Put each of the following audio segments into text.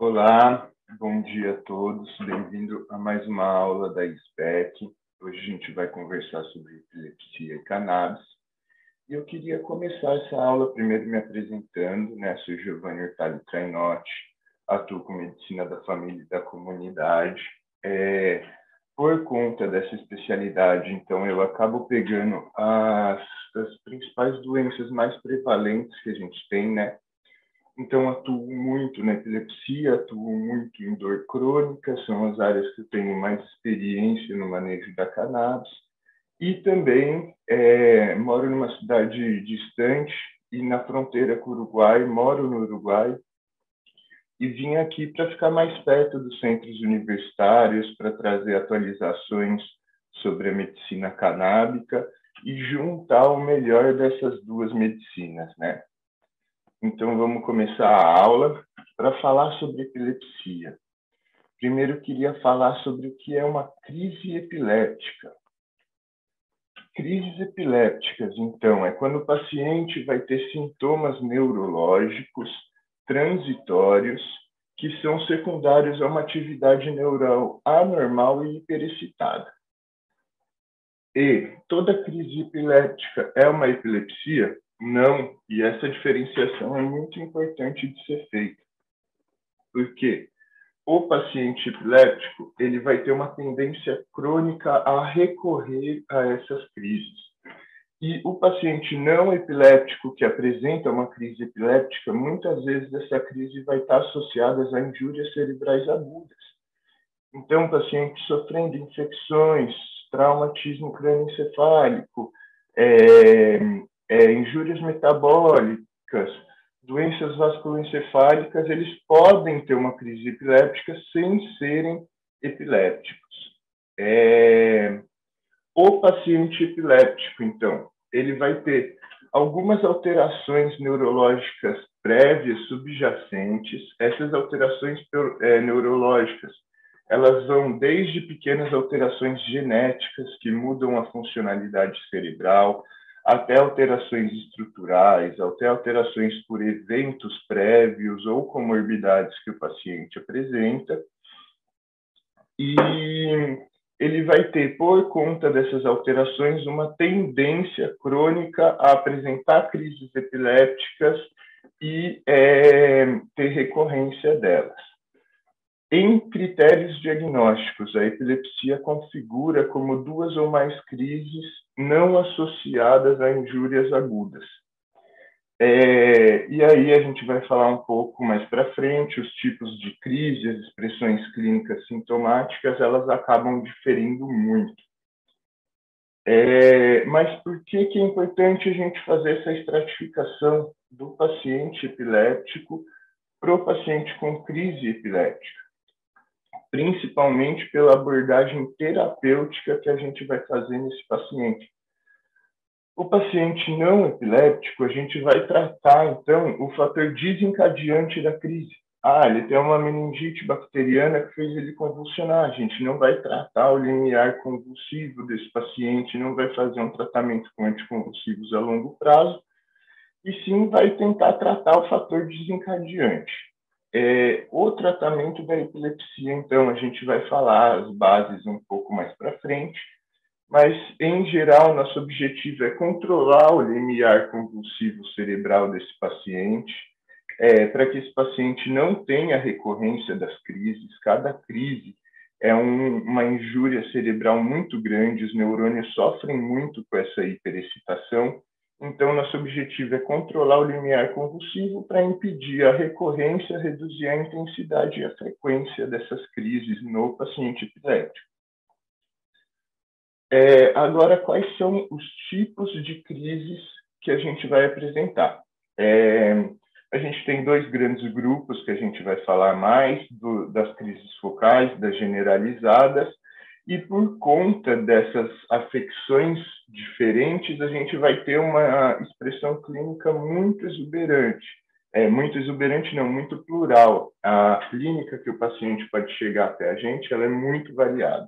Olá, bom dia a todos. Bem-vindo a mais uma aula da SPEC. Hoje a gente vai conversar sobre epilepsia e cannabis. E eu queria começar essa aula primeiro me apresentando, né? Sou Giovanni Hurtado Trainotti, atuo com medicina da família e da comunidade. É, por conta dessa especialidade, então, eu acabo pegando as, as principais doenças mais prevalentes que a gente tem, né? Então, atuo muito na epilepsia, atuo muito em dor crônica, são as áreas que eu tenho mais experiência no manejo da cannabis. E também é, moro numa cidade distante e na fronteira com o Uruguai, moro no Uruguai, e vim aqui para ficar mais perto dos centros universitários, para trazer atualizações sobre a medicina canábica e juntar o melhor dessas duas medicinas, né? Então vamos começar a aula para falar sobre epilepsia. Primeiro queria falar sobre o que é uma crise epiléptica. Crises epilépticas, então, é quando o paciente vai ter sintomas neurológicos transitórios que são secundários a uma atividade neural anormal e hiperexcitada. E toda crise epiléptica é uma epilepsia? Não, e essa diferenciação é muito importante de ser feita. Porque o paciente epiléptico, ele vai ter uma tendência crônica a recorrer a essas crises. E o paciente não epiléptico que apresenta uma crise epiléptica, muitas vezes essa crise vai estar associada a injúrias cerebrais agudas. Então, o paciente sofrendo infecções, traumatismo crânioencefálico, é, é, injúrias metabólicas, doenças vasculoencefálicas, eles podem ter uma crise epiléptica sem serem epilépticos. É, o paciente epiléptico, então, ele vai ter algumas alterações neurológicas prévias, subjacentes. Essas alterações é, neurológicas, elas vão desde pequenas alterações genéticas que mudam a funcionalidade cerebral, até alterações estruturais, até alterações por eventos prévios ou comorbidades que o paciente apresenta. E ele vai ter, por conta dessas alterações, uma tendência crônica a apresentar crises epilépticas e é, ter recorrência delas. Em critérios diagnósticos, a epilepsia configura como duas ou mais crises não associadas a injúrias agudas. É, e aí a gente vai falar um pouco mais para frente, os tipos de crise, as expressões clínicas sintomáticas, elas acabam diferindo muito. É, mas por que, que é importante a gente fazer essa estratificação do paciente epiléptico para o paciente com crise epiléptica? Principalmente pela abordagem terapêutica que a gente vai fazer nesse paciente. O paciente não epiléptico, a gente vai tratar, então, o fator desencadeante da crise. Ah, ele tem uma meningite bacteriana que fez ele convulsionar. A gente não vai tratar o limiar convulsivo desse paciente, não vai fazer um tratamento com anticonvulsivos a longo prazo, e sim vai tentar tratar o fator desencadeante. É, o tratamento da epilepsia, então, a gente vai falar as bases um pouco mais para frente, mas, em geral, nosso objetivo é controlar o limiar convulsivo cerebral desse paciente, é, para que esse paciente não tenha recorrência das crises. Cada crise é um, uma injúria cerebral muito grande, os neurônios sofrem muito com essa hiperexcitação, então, nosso objetivo é controlar o limiar convulsivo para impedir a recorrência, reduzir a intensidade e a frequência dessas crises no paciente epiléptico. É, agora, quais são os tipos de crises que a gente vai apresentar? É, a gente tem dois grandes grupos que a gente vai falar mais, do, das crises focais, das generalizadas, e por conta dessas afecções diferentes, a gente vai ter uma expressão clínica muito exuberante. É, muito exuberante, não, muito plural. A clínica que o paciente pode chegar até a gente, ela é muito variada.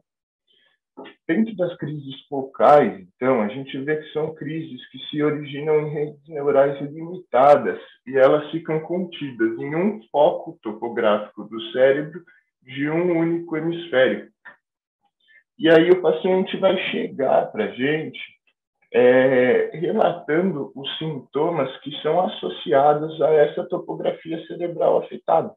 Dentro das crises focais, então, a gente vê que são crises que se originam em redes neurais limitadas e elas ficam contidas em um foco topográfico do cérebro de um único hemisfério. E aí o paciente vai chegar para a gente é, relatando os sintomas que são associados a essa topografia cerebral afetada.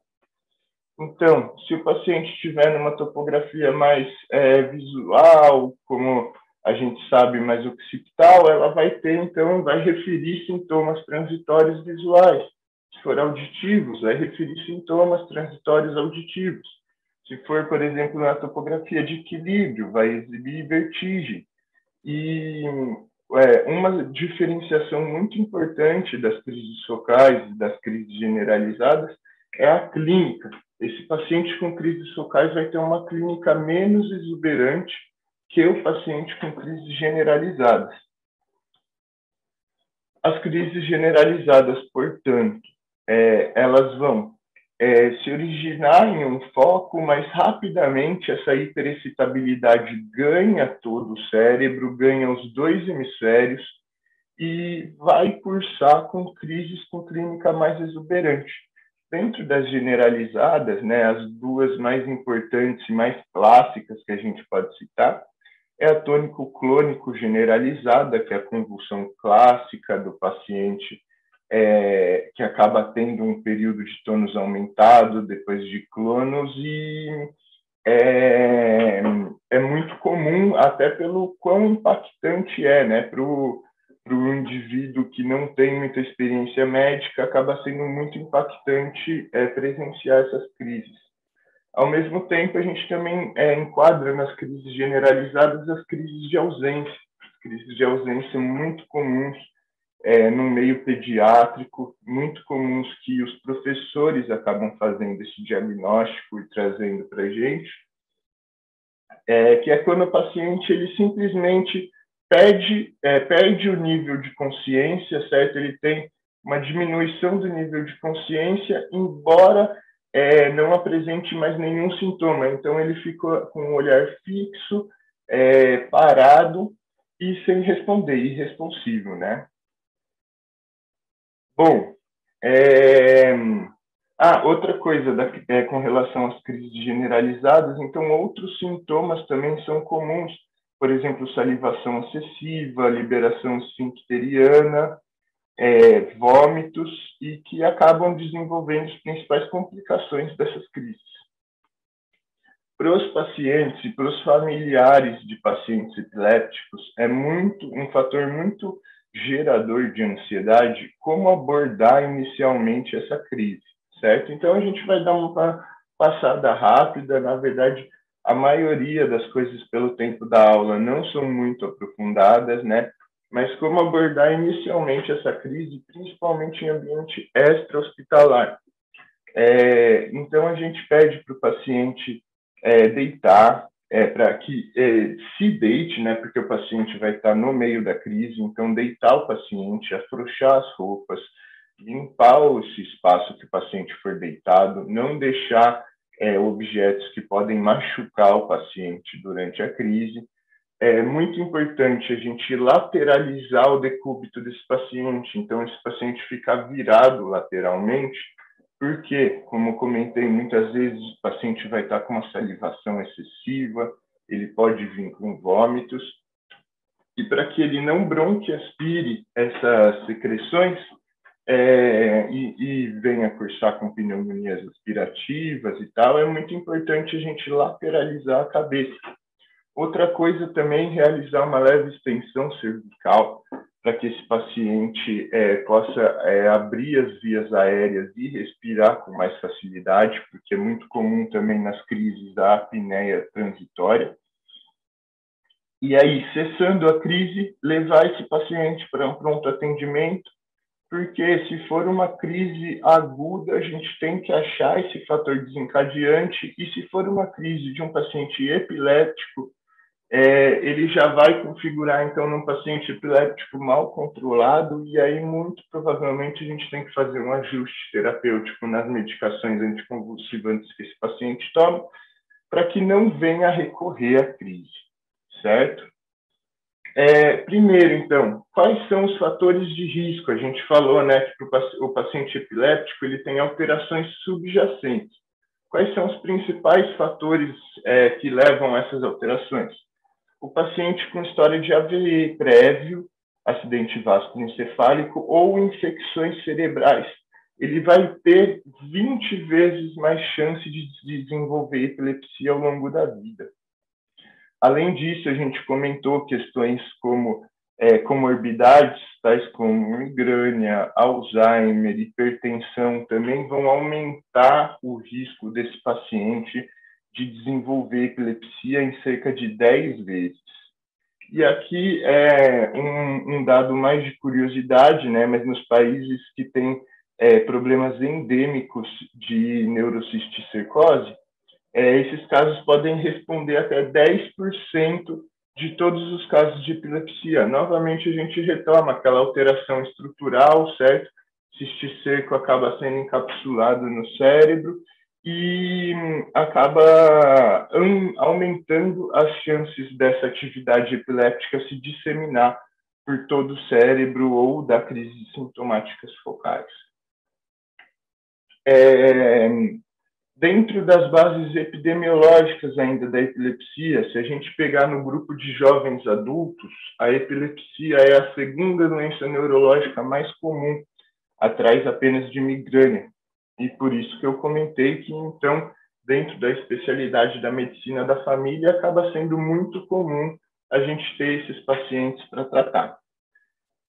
Então, se o paciente estiver numa topografia mais é, visual, como a gente sabe mais occipital, ela vai ter, então, vai referir sintomas transitórios visuais. Se for auditivos, vai referir sintomas transitórios auditivos. Se for, por exemplo, na topografia de equilíbrio, vai exibir vertigem. E é, uma diferenciação muito importante das crises focais e das crises generalizadas é a clínica. Esse paciente com crises focais vai ter uma clínica menos exuberante que o paciente com crises generalizadas. As crises generalizadas, portanto, é, elas vão é, se originar em um foco, mas rapidamente essa hiperexcitabilidade ganha todo o cérebro, ganha os dois hemisférios e vai cursar com crises com clínica mais exuberante. Dentro das generalizadas, né, as duas mais importantes e mais clássicas que a gente pode citar é a tônico-clônico generalizada, que é a convulsão clássica do paciente é, que acaba tendo um período de tônus aumentado depois de clonos e é, é muito comum até pelo quão impactante é, né, para o indivíduo que não tem muita experiência médica, acaba sendo muito impactante é, presenciar essas crises. Ao mesmo tempo, a gente também é, enquadra nas crises generalizadas as crises de ausência. As crises de ausência muito comuns é, no meio pediátrico, muito comuns que os professores acabam fazendo esse diagnóstico e trazendo para a gente, é, que é quando o paciente ele simplesmente perde, é, perde o nível de consciência, certo? Ele tem uma diminuição do nível de consciência, embora é, não apresente mais nenhum sintoma. Então, ele fica com o olhar fixo, é, parado e sem responder, irresponsivo, né? Bom, é... ah, outra coisa da, é, com relação às crises generalizadas, então outros sintomas também são comuns por exemplo, salivação excessiva, liberação esfincteriana, é, vômitos, e que acabam desenvolvendo as principais complicações dessas crises. Para os pacientes e para os familiares de pacientes epilépticos, é muito um fator muito gerador de ansiedade como abordar inicialmente essa crise, certo? Então a gente vai dar uma passada rápida, na verdade, a maioria das coisas pelo tempo da aula não são muito aprofundadas, né? Mas como abordar inicialmente essa crise, principalmente em ambiente extra-hospitalar. É, então, a gente pede para o paciente é, deitar, é, para que é, se deite, né? Porque o paciente vai estar no meio da crise, então deitar o paciente, afrouxar as roupas, limpar esse espaço que o paciente for deitado, não deixar é, objetos que podem machucar o paciente durante a crise. É muito importante a gente lateralizar o decúbito desse paciente, então esse paciente ficar virado lateralmente, porque, como comentei, muitas vezes o paciente vai estar com uma salivação excessiva, ele pode vir com vômitos, e para que ele não bronquiaspire essas secreções, é, e, e venha cursar com pneumonias aspirativas e tal, é muito importante a gente lateralizar a cabeça. Outra coisa também, realizar uma leve extensão cervical, para que esse paciente é, possa é, abrir as vias aéreas e respirar com mais facilidade, porque é muito comum também nas crises da apneia transitória. E aí, cessando a crise, levar esse paciente para um pronto atendimento, porque se for uma crise aguda, a gente tem que achar esse fator desencadeante, e se for uma crise de um paciente epiléptico, é, ele já vai configurar, então, num paciente epiléptico mal controlado, e aí, muito provavelmente, a gente tem que fazer um ajuste terapêutico nas medicações anticonvulsivantes que esse paciente toma, para que não venha a recorrer à crise, certo? É, primeiro, então, quais são os fatores de risco? A gente falou né, que o paciente epiléptico ele tem alterações subjacentes. Quais são os principais fatores é, que levam a essas alterações? O paciente com história de AVE prévio, acidente vasculoencefálico ou infecções cerebrais, ele vai ter 20 vezes mais chance de desenvolver epilepsia ao longo da vida. Além disso, a gente comentou questões como é, comorbidades, tais como migrânia, Alzheimer, hipertensão, também vão aumentar o risco desse paciente de desenvolver epilepsia em cerca de 10 vezes. E aqui é um, um dado mais de curiosidade, né, mas nos países que têm é, problemas endêmicos de neurocisticercose, é, esses casos podem responder até 10% de todos os casos de epilepsia. Novamente, a gente retoma aquela alteração estrutural, certo? Cisticerco acaba sendo encapsulado no cérebro e acaba aumentando as chances dessa atividade epiléptica se disseminar por todo o cérebro ou da crise sintomáticas focais. É, dentro das bases epidemiológicas ainda da epilepsia, se a gente pegar no grupo de jovens adultos, a epilepsia é a segunda doença neurológica mais comum, atrás apenas de migrânia. E por isso que eu comentei que, então, dentro da especialidade da medicina da família, acaba sendo muito comum a gente ter esses pacientes para tratar.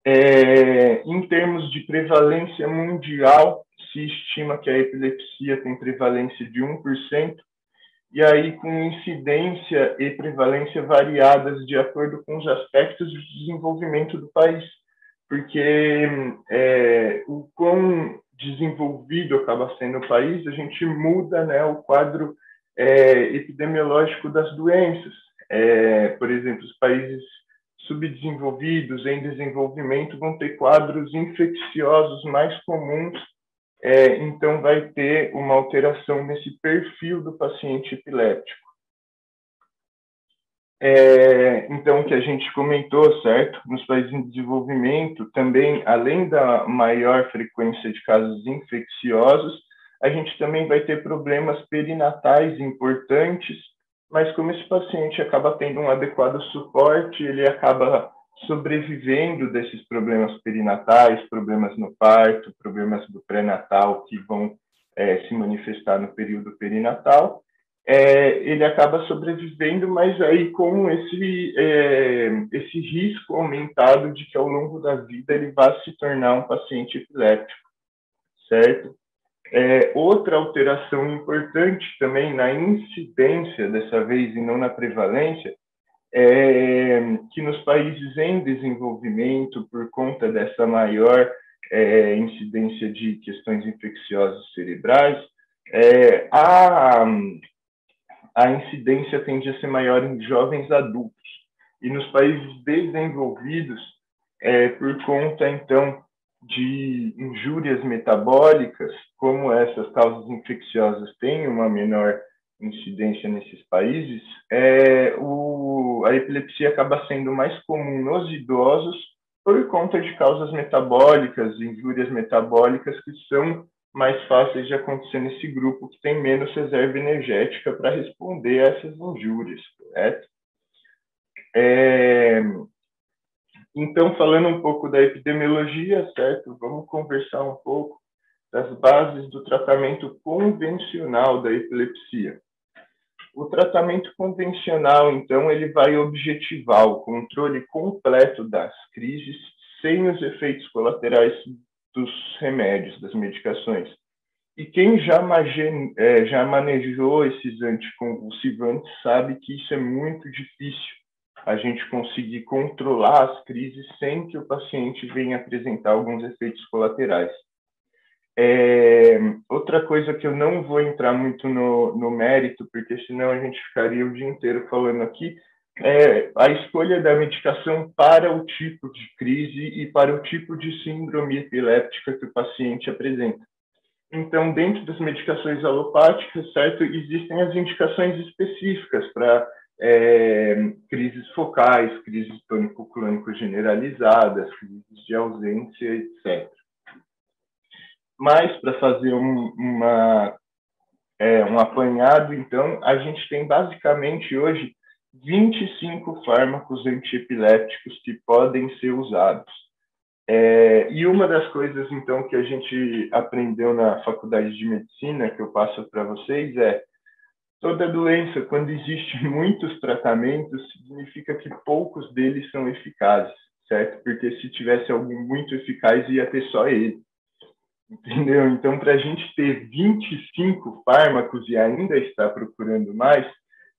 É, em termos de prevalência mundial, se estima que a epilepsia tem prevalência de 1%, e aí com incidência e prevalência variadas de acordo com os aspectos de desenvolvimento do país, porque é, o quão desenvolvido acaba sendo o país, a gente muda né, o quadro é, epidemiológico das doenças. É, por exemplo, os países subdesenvolvidos, em desenvolvimento, vão ter quadros infecciosos mais comuns é, então vai ter uma alteração nesse perfil do paciente epiléptico. É, então, o que a gente comentou, certo? Nos países em desenvolvimento, também, além da maior frequência de casos infecciosos, a gente também vai ter problemas perinatais importantes, mas como esse paciente acaba tendo um adequado suporte, ele acaba sobrevivendo desses problemas perinatais, problemas no parto, problemas do pré-natal que vão é, se manifestar no período perinatal, é, ele acaba sobrevivendo, mas aí com esse, é, esse risco aumentado de que ao longo da vida ele vá se tornar um paciente epiléptico, certo? É, outra alteração importante também na incidência, dessa vez, e não na prevalência, é, que nos países em desenvolvimento, por conta dessa maior é, incidência de questões infecciosas cerebrais, é, a, a incidência tende a ser maior em jovens adultos. E nos países desenvolvidos, é, por conta, então, de injúrias metabólicas, como essas causas infecciosas têm uma menor incidência nesses países, é, o, a epilepsia acaba sendo mais comum nos idosos por conta de causas metabólicas, injúrias metabólicas que são mais fáceis de acontecer nesse grupo que tem menos reserva energética para responder a essas injúrias, correto? É, então, falando um pouco da epidemiologia, certo? Vamos conversar um pouco das bases do tratamento convencional da epilepsia. O tratamento convencional, então, ele vai objetivar o controle completo das crises sem os efeitos colaterais dos remédios, das medicações. E quem já, é, já manejou esses anticonvulsivantes sabe que isso é muito difícil, a gente conseguir controlar as crises sem que o paciente venha apresentar alguns efeitos colaterais. É, outra coisa que eu não vou entrar muito no, no mérito, porque senão a gente ficaria o dia inteiro falando aqui, é a escolha da medicação para o tipo de crise e para o tipo de síndrome epiléptica que o paciente apresenta. Então, dentro das medicações alopáticas, certo, existem as indicações específicas para é, crises focais, crises tônico-clônico generalizadas, crises de ausência, etc. Mas, para fazer um, uma, é, um apanhado, então, a gente tem basicamente hoje 25 fármacos antiepiléticos que podem ser usados. É, e uma das coisas, então, que a gente aprendeu na faculdade de medicina, que eu passo para vocês, é toda doença, quando existe muitos tratamentos, significa que poucos deles são eficazes, certo? Porque se tivesse algum muito eficaz, ia ter só ele. Entendeu? Então, para a gente ter 25 fármacos e ainda estar procurando mais,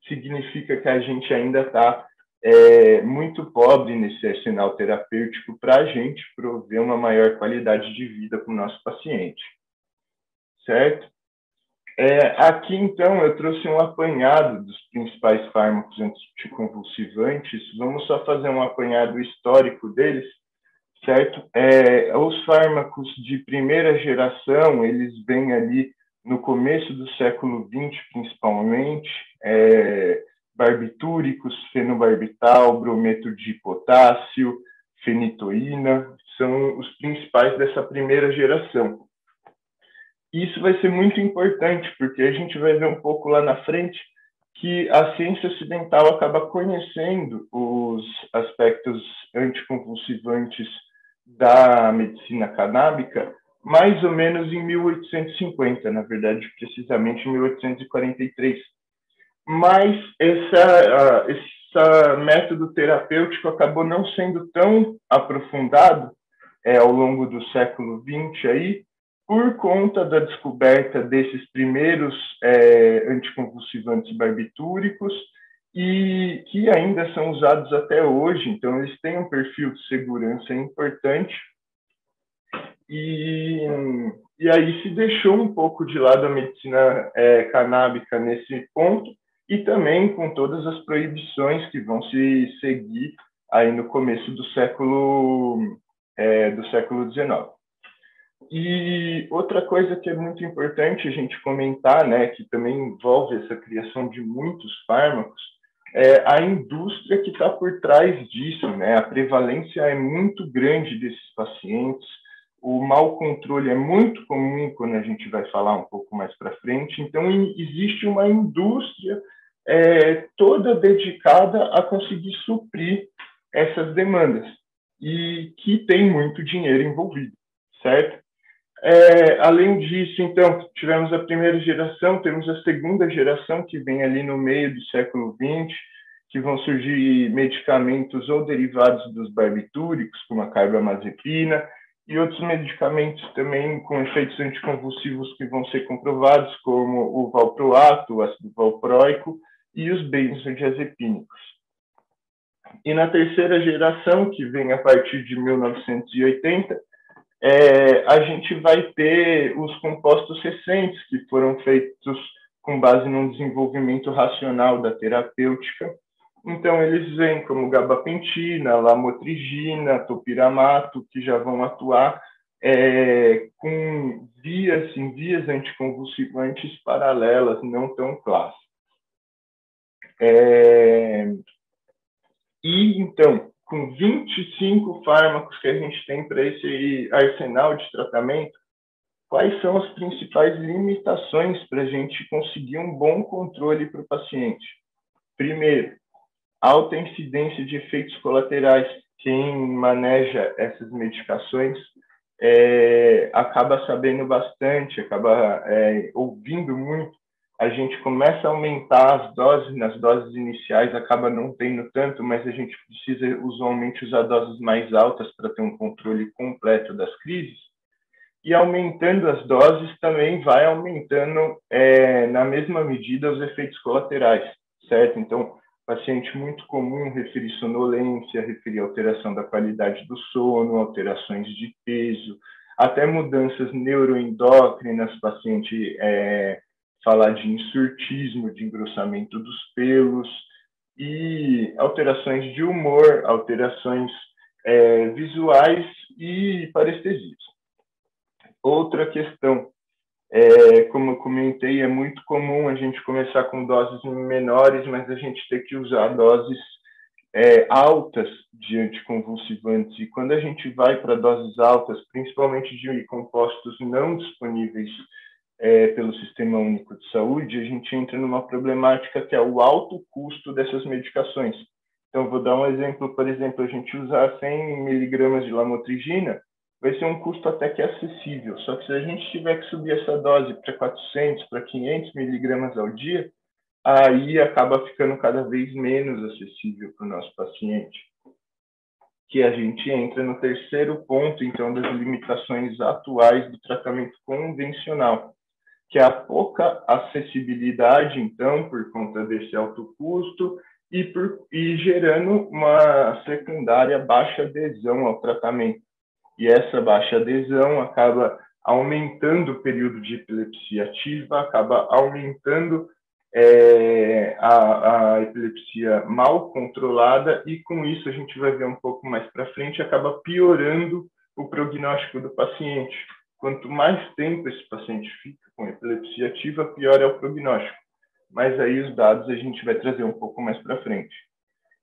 significa que a gente ainda está é, muito pobre nesse arsenal terapêutico para a gente prover uma maior qualidade de vida para o nosso paciente. Certo? É, aqui, então, eu trouxe um apanhado dos principais fármacos anticonvulsivantes. Vamos só fazer um apanhado histórico deles, certo? É, os fármacos de primeira geração, eles vêm ali no começo do século XX, principalmente, é, barbitúricos, fenobarbital, brometo de potássio, fenitoína, são os principais dessa primeira geração. Isso vai ser muito importante, porque a gente vai ver um pouco lá na frente que a ciência ocidental acaba conhecendo os aspectos anticonvulsivantes da medicina canábica mais ou menos em 1850, na verdade, precisamente em 1843 mas essa, uh, esse método terapêutico acabou não sendo tão aprofundado é, ao longo do século XX aí, por conta da descoberta desses primeiros é, anticonvulsivantes barbitúricos e que ainda são usados até hoje, então eles têm um perfil de segurança importante. E, e aí se deixou um pouco de lado a medicina é, canábica nesse ponto e também com todas as proibições que vão se seguir aí no começo do século é, do século XIX. E outra coisa que é muito importante a gente comentar, né, que também envolve essa criação de muitos fármacos, é a indústria que está por trás disso, né? A prevalência é muito grande desses pacientes, o mau controle é muito comum quando a gente vai falar um pouco mais para frente. Então, existe uma indústria é, toda dedicada a conseguir suprir essas demandas e que tem muito dinheiro envolvido, certo? É, além disso, então, tivemos a primeira geração, temos a segunda geração que vem ali no meio do século XX, que vão surgir medicamentos ou derivados dos barbitúricos, como a carbamazepina, e outros medicamentos também com efeitos anticonvulsivos que vão ser comprovados, como o valproato, o ácido valproico, e os benzodiazepínicos. E na terceira geração, que vem a partir de 1980, é, a gente vai ter os compostos recentes que foram feitos com base no desenvolvimento racional da terapêutica. Então, eles vêm como gabapentina, lamotrigina, topiramato, que já vão atuar é, com vias, em vias anticonvulsivantes paralelas, não tão clássicas. É... E, então, com 25 fármacos que a gente tem para esse arsenal de tratamento, quais são as principais limitações para a gente conseguir um bom controle para o paciente? Primeiro, alta incidência de efeitos colaterais. Quem maneja essas medicações é, acaba sabendo bastante, acaba é, ouvindo muito a gente começa a aumentar as doses, nas doses iniciais acaba não tendo tanto, mas a gente precisa usualmente usar doses mais altas para ter um controle completo das crises. E aumentando as doses também vai aumentando é, na mesma medida os efeitos colaterais, certo? Então, paciente muito comum referir sonolência, referir alteração da qualidade do sono, alterações de peso, até mudanças neuroendócrinas, paciente é, falar de insurtismo, de engrossamento dos pelos e alterações de humor, alterações é, visuais e parestesias. Outra questão É, como eu comentei, é muito comum a gente começar com doses menores, mas a gente ter que usar doses é, altas de anticonvulsivantes. E quando a gente vai para doses altas, principalmente de compostos não disponíveis é, pelo Sistema Único de Saúde, a gente entra numa problemática que é o alto custo dessas medicações. Então, vou dar um exemplo, por exemplo, a gente usar 100 miligramas de lamotrigina, vai ser um custo até que acessível. Só que se a gente tiver que subir essa dose para 400, para 500 miligramas ao dia, aí acaba ficando cada vez menos acessível para o nosso paciente. Que a gente entra no terceiro ponto, então, das limitações atuais do tratamento convencional, que a pouca acessibilidade, então, por conta desse alto custo e, por, e gerando uma secundária baixa adesão ao tratamento. E essa baixa adesão acaba aumentando o período de epilepsia ativa, acaba aumentando é, a, a, epilepsia mal controlada e com isso a gente vai ver um pouco mais para frente acaba piorando o prognóstico do paciente. Quanto mais tempo esse paciente fica com epilepsia ativa, pior é o prognóstico. Mas aí os dados a gente vai trazer um pouco mais para frente.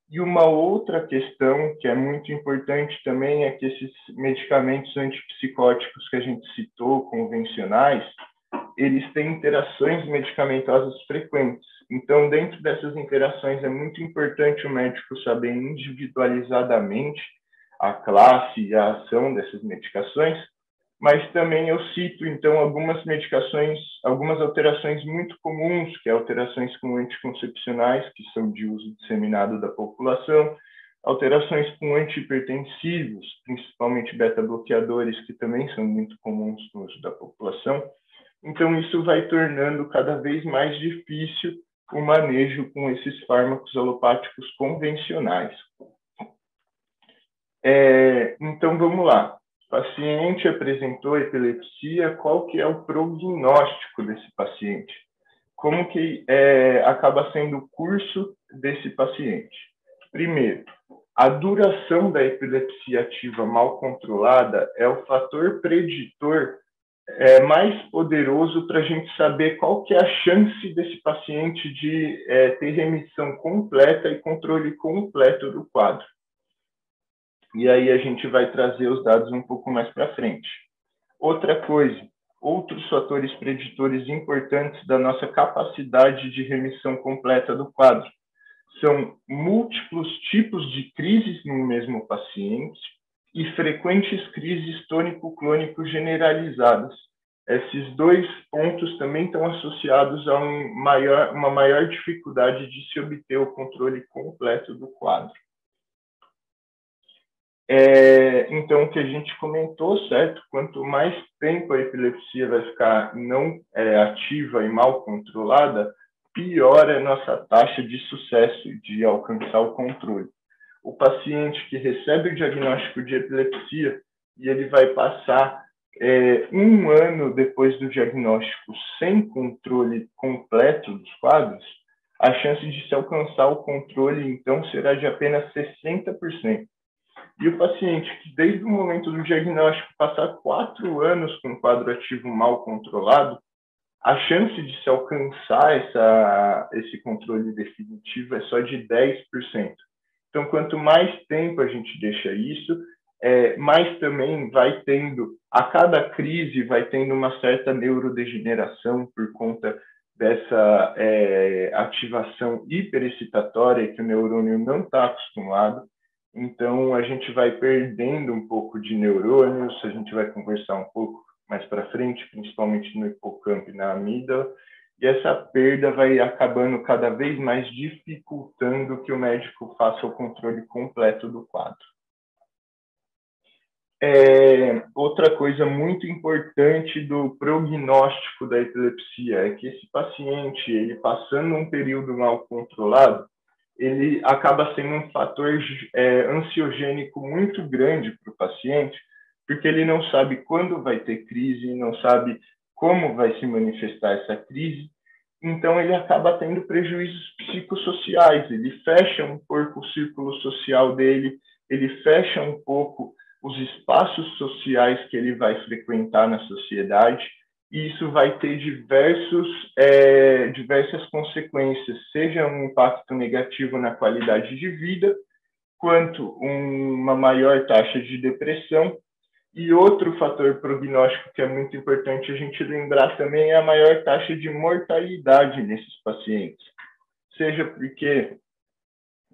E uma outra questão que é muito importante também é que esses medicamentos antipsicóticos que a gente citou, convencionais, eles têm interações medicamentosas frequentes. Então, dentro dessas interações, é muito importante o médico saber individualizadamente a classe e a ação dessas medicações, mas também eu cito, então, algumas medicações, algumas alterações muito comuns, que é alterações com anticoncepcionais, que são de uso disseminado da população, alterações com antihipertensivos, principalmente beta-bloqueadores, que também são muito comuns no uso da população, então, isso vai tornando cada vez mais difícil o manejo com esses fármacos alopáticos convencionais. É, então, vamos lá. Paciente apresentou epilepsia, qual que é o prognóstico desse paciente? Como que é, acaba sendo o curso desse paciente? Primeiro, a duração da epilepsia ativa mal controlada é o fator preditor é, mais poderoso para a gente saber qual que é a chance desse paciente de é, ter remissão completa e controle completo do quadro. E aí a gente vai trazer os dados um pouco mais para frente. Outra coisa, outros fatores preditores importantes da nossa capacidade de remissão completa do quadro são múltiplos tipos de crises no mesmo paciente, e frequentes crises tônico-clônico generalizadas. Esses dois pontos também estão associados a um maior, uma maior dificuldade de se obter o controle completo do quadro. É, então, o que a gente comentou, certo? Quanto mais tempo a epilepsia vai ficar não é, ativa e mal controlada, pior é a nossa taxa de sucesso de alcançar o controle o paciente que recebe o diagnóstico de epilepsia e ele vai passar é, um ano depois do diagnóstico sem controle completo dos quadros, a chance de se alcançar o controle, então, será de apenas 60%. E o paciente que, desde o momento do diagnóstico, passar quatro anos com um quadro ativo mal controlado, a chance de se alcançar essa, esse controle definitivo é só de 10%. Então, quanto mais tempo a gente deixa isso, é, mais também vai tendo, a cada crise, vai tendo uma certa neurodegeneração por conta dessa é, ativação hiperexcitatória que o neurônio não está acostumado. Então, a gente vai perdendo um pouco de neurônios, a gente vai conversar um pouco mais para frente, principalmente no hipocampo e na amígdala, e essa perda vai acabando cada vez mais dificultando que o médico faça o controle completo do quadro. É, outra coisa muito importante do prognóstico da epilepsia é que esse paciente, ele passando um período mal controlado, ele acaba sendo um fator é, ansiogênico muito grande para o paciente, porque ele não sabe quando vai ter crise, não sabe como vai se manifestar essa crise. Então ele acaba tendo prejuízos psicossociais, ele fecha um pouco o círculo social dele, ele fecha um pouco os espaços sociais que ele vai frequentar na sociedade, e isso vai ter diversos, é, diversas consequências, seja um impacto negativo na qualidade de vida, quanto uma maior taxa de depressão. E outro fator prognóstico que é muito importante a gente lembrar também é a maior taxa de mortalidade nesses pacientes, seja porque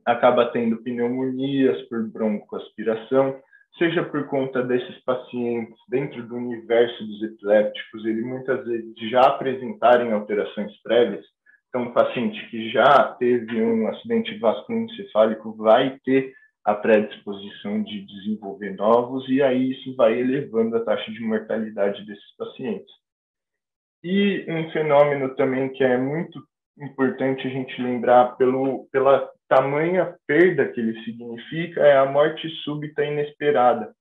acaba tendo pneumonias por broncoaspiração, seja por conta desses pacientes dentro do universo dos epilépticos, ele muitas vezes já apresentarem alterações prévias. Então, um paciente que já teve um acidente vasculoencefálico vai ter a predisposição de desenvolver novos, e aí isso vai elevando a taxa de mortalidade desses pacientes. E um fenômeno também que é muito importante a gente lembrar pelo, pela tamanha perda que ele significa é a morte súbita inesperada.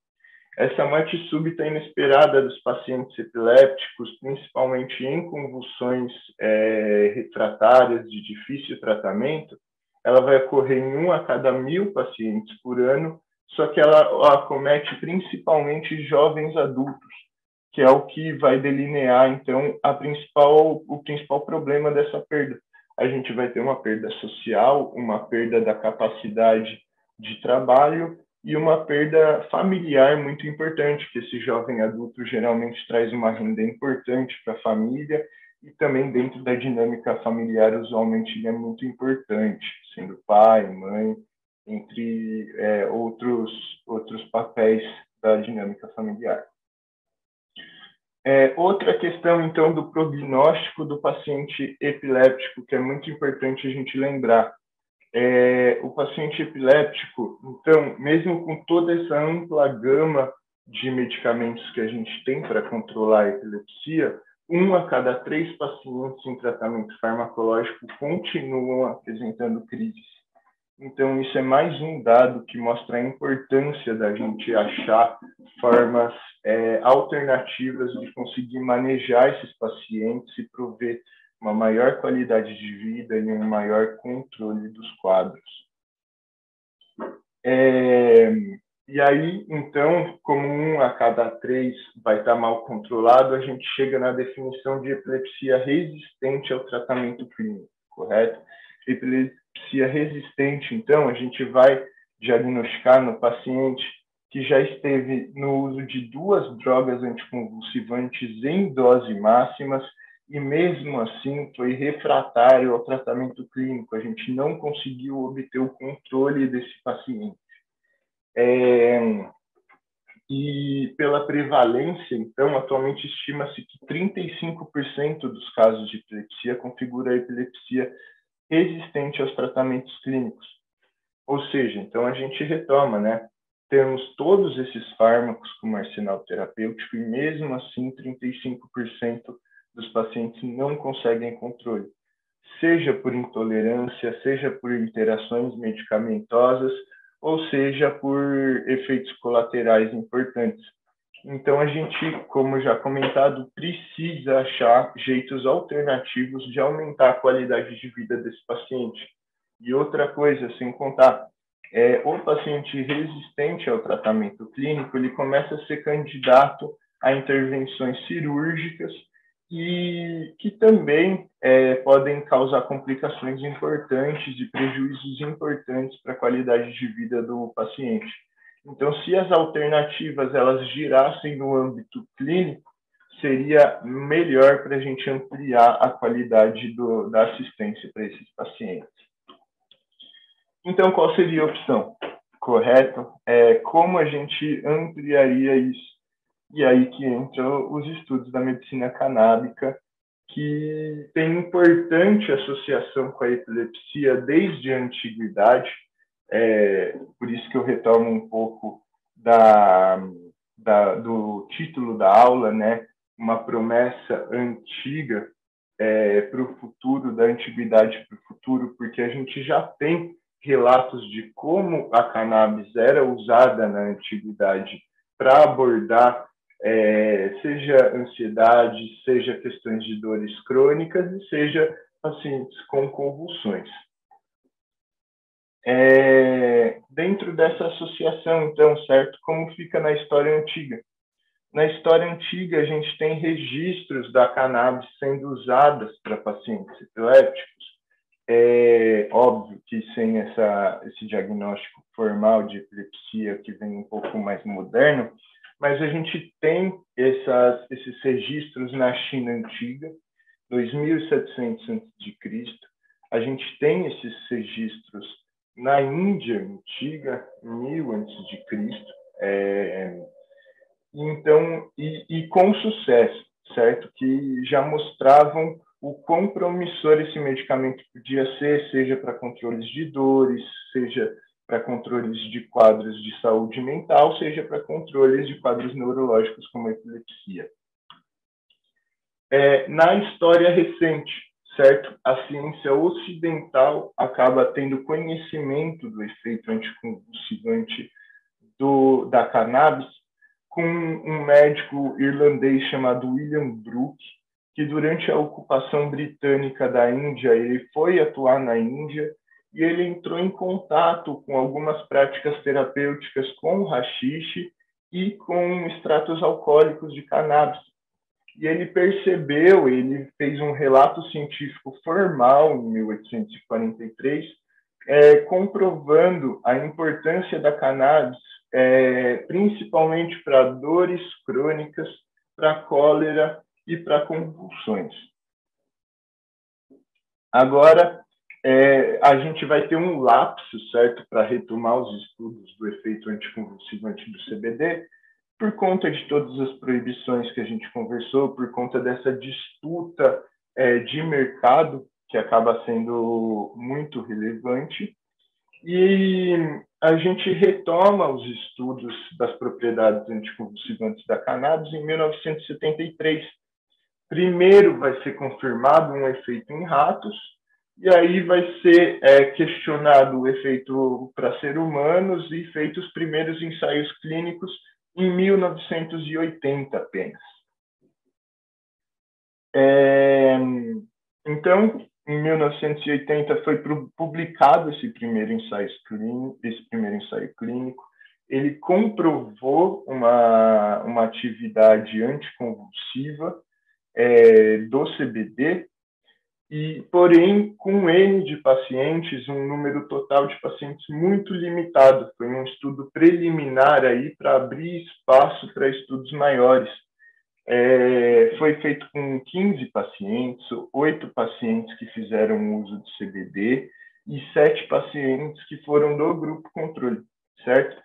Essa morte súbita inesperada dos pacientes epilépticos, principalmente em convulsões é, refratárias de difícil tratamento, ela vai ocorrer em um a cada mil pacientes por ano, só que ela acomete principalmente jovens adultos, que é o que vai delinear então a principal o principal problema dessa perda a gente vai ter uma perda social, uma perda da capacidade de trabalho e uma perda familiar muito importante, que esse jovem adulto geralmente traz uma renda importante para a família e também dentro da dinâmica familiar, usualmente ele é muito importante, sendo pai, mãe, entre é, outros, outros papéis da dinâmica familiar. É, outra questão, então, do prognóstico do paciente epiléptico, que é muito importante a gente lembrar. É, o paciente epiléptico, então, mesmo com toda essa ampla gama de medicamentos que a gente tem para controlar a epilepsia, um a cada três pacientes em tratamento farmacológico continuam apresentando crises. Então, isso é mais um dado que mostra a importância da gente achar formas é, alternativas de conseguir manejar esses pacientes e prover uma maior qualidade de vida e um maior controle dos quadros. É, e aí, então, como um a cada três vai estar mal controlado, a gente chega na definição de epilepsia resistente ao tratamento clínico, correto? Epilepsia resistente, então, a gente vai diagnosticar no paciente que já esteve no uso de duas drogas anticonvulsivantes em dose máximas e mesmo assim foi refratário ao tratamento clínico. A gente não conseguiu obter o controle desse paciente. É, e pela prevalência, então, atualmente estima-se que 35% dos casos de epilepsia configura epilepsia resistente aos tratamentos clínicos. Ou seja, então a gente retoma, né? temos todos esses fármacos como arsenal terapêutico e mesmo assim 35% dos pacientes não conseguem controle, seja por intolerância, seja por interações medicamentosas ou seja por efeitos colaterais importantes. Então a gente, como já comentado, precisa achar jeitos alternativos de aumentar a qualidade de vida desse paciente. E outra coisa, sem contar, é, o paciente resistente ao tratamento clínico ele começa a ser candidato a intervenções cirúrgicas e que também é, podem causar complicações importantes e prejuízos importantes para a qualidade de vida do paciente. Então, se as alternativas elas girassem no âmbito clínico, seria melhor para a gente ampliar a qualidade do, da assistência para esses pacientes. Então, qual seria a opção? Correto? É, como a gente ampliaria isso? E aí que entram os estudos da medicina canábica, que tem importante associação com a epilepsia desde a antiguidade. É, por isso que eu retomo um pouco da, da, do título da aula, né? Uma promessa antiga é, para o futuro, da antiguidade para o futuro, porque a gente já tem relatos de como a cannabis era usada na antiguidade para abordar é, seja ansiedade, seja questões de dores crônicas e seja pacientes com convulsões. É, dentro dessa associação, então, certo, como fica na história antiga? Na história antiga, a gente tem registros da cannabis sendo usadas para pacientes epilépticos. É óbvio que sem essa, esse diagnóstico formal de epilepsia, que vem um pouco mais moderno, mas a gente tem essas, esses registros na China antiga, 2700 a.C. A gente tem esses registros na Índia antiga, 1000 a.C. É, então, e, e com sucesso, certo? Que já mostravam o quão promissor esse medicamento podia ser, seja para controles de dores, seja para controles de quadros de saúde mental, seja para controles de quadros neurológicos como epilepsia. É, na história recente, certo? A ciência ocidental acaba tendo conhecimento do efeito anticonvulsivante do, da cannabis com um médico irlandês chamado William Brooke, que durante a ocupação britânica da Índia, ele foi atuar na Índia e ele entrou em contato com algumas práticas terapêuticas com o rachixe e com extratos alcoólicos de cannabis. E ele percebeu, ele fez um relato científico formal em 1843, é, comprovando a importância da cannabis, é, principalmente para dores crônicas, para cólera e para convulsões. Agora, é, a gente vai ter um lapso, certo, para retomar os estudos do efeito anticonvulsivante do CBD, por conta de todas as proibições que a gente conversou, por conta dessa disputa é, de mercado que acaba sendo muito relevante. E a gente retoma os estudos das propriedades anticonvulsivantes da cannabis em 1973. Primeiro vai ser confirmado um efeito em ratos, e aí vai ser é, questionado o efeito para seres humanos e feitos os primeiros ensaios clínicos em 1980 apenas. É, então, em 1980 foi publicado esse primeiro ensaio clínico, esse primeiro ensaio clínico. Ele comprovou uma, uma atividade anticonvulsiva é, do CBD e, porém, com N de pacientes, um número total de pacientes muito limitado. Foi um estudo preliminar aí para abrir espaço para estudos maiores. É, foi feito com 15 pacientes, 8 pacientes que fizeram uso de CBD e 7 pacientes que foram do grupo controle, certo?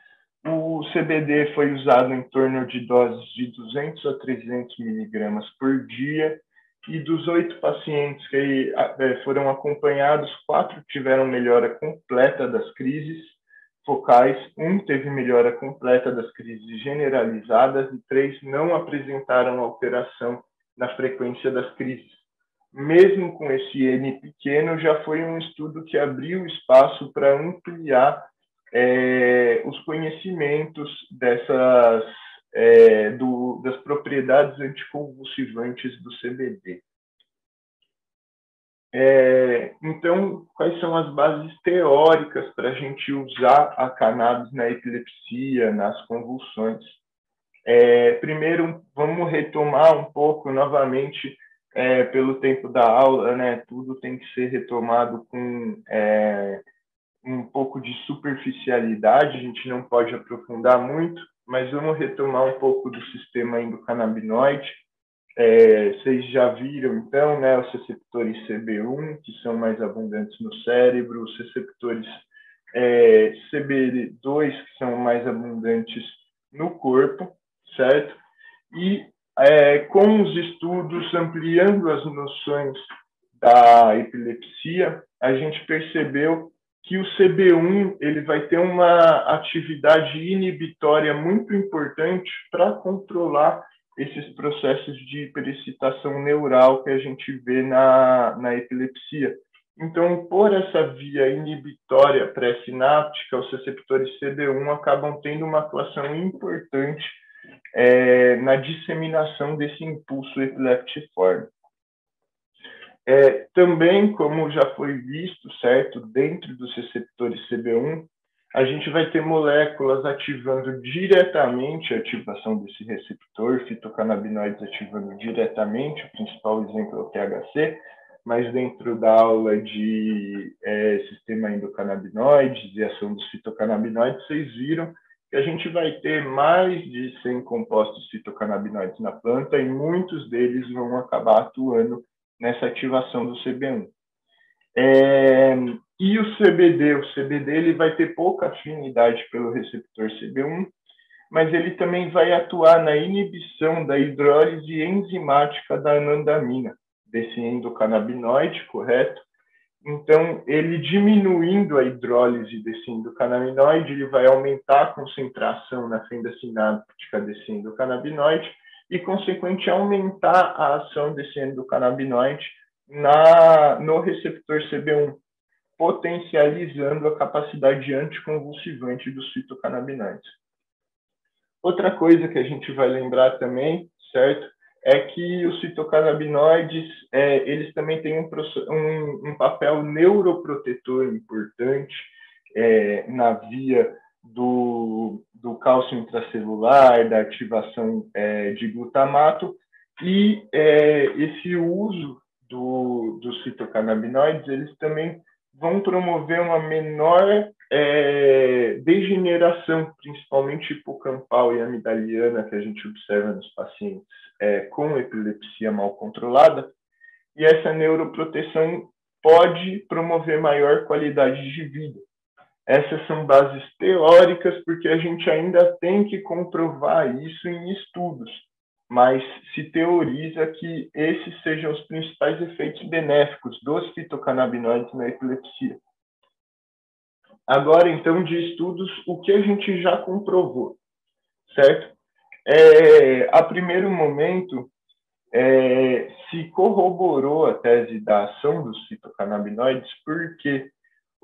O CBD foi usado em torno de doses de 200 a 300 miligramas por dia e dos oito pacientes que é, foram acompanhados, quatro tiveram melhora completa das crises focais, um teve melhora completa das crises generalizadas e três não apresentaram alteração na frequência das crises. Mesmo com esse N pequeno, já foi um estudo que abriu espaço para ampliar é, os conhecimentos dessas é, do, das propriedades anticonvulsivantes do CBD. É, então, quais são as bases teóricas para a gente usar a cannabis na epilepsia, nas convulsões? É, primeiro, vamos retomar um pouco novamente é, pelo tempo da aula, né? Tudo tem que ser retomado com é, um pouco de superficialidade. A gente não pode aprofundar muito, mas vamos retomar um pouco do sistema endocannabinoide. É, vocês já viram, então, né, os receptores CB1, que são mais abundantes no cérebro, os receptores é, CB2, que são mais abundantes no corpo, certo? E é, com os estudos ampliando as noções da epilepsia, a gente percebeu que o CB1 ele vai ter uma atividade inibitória muito importante para controlar esses processos de hiperexcitação neural que a gente vê na, na epilepsia. Então, por essa via inibitória pré-sináptica, os receptores CB1 acabam tendo uma atuação importante é, na disseminação desse impulso epileptiforme. É, também, como já foi visto, certo, dentro dos receptores CB1, a gente vai ter moléculas ativando diretamente a ativação desse receptor, fitocannabinoides ativando diretamente, o principal exemplo é o THC, mas dentro da aula de é, sistema endocannabinoides e ação dos fitocannabinoides, vocês viram que a gente vai ter mais de 100 compostos fitocannabinoides na planta e muitos deles vão acabar atuando nessa ativação do CB1. É, e o CBD, o CBD ele vai ter pouca afinidade pelo receptor CB1, mas ele também vai atuar na inibição da hidrólise enzimática da anandamina, desse endocannabinoide, correto? Então, ele diminuindo a hidrólise desse endocannabinoide, ele vai aumentar a concentração na fenda sináptica desse endocannabinoide e, consequentemente, aumentar a ação desse endocannabinoide na, no receptor CB1, potencializando a capacidade anticonvulsivante dos fitocannabinoides. Outra coisa que a gente vai lembrar também, certo? é que os fitocannabinoides é, eles também têm um, um, um, papel neuroprotetor importante é, na via do, do cálcio intracelular, da ativação é, de glutamato, e é, esse uso do, dos fitocannabinoides, eles também vão promover uma menor é, degeneração, principalmente hipocampal e amidaliana, que a gente observa nos pacientes é, com epilepsia mal controlada, e essa neuroproteção pode promover maior qualidade de vida. Essas são bases teóricas, porque a gente ainda tem que comprovar isso em estudos, mas se teoriza que esses sejam os principais efeitos benéficos dos fitocannabinoides na epilepsia. Agora, então, de estudos, o que a gente já comprovou, certo? É, a primeiro momento, é, se corroborou a tese da ação dos fitocannabinoides, porque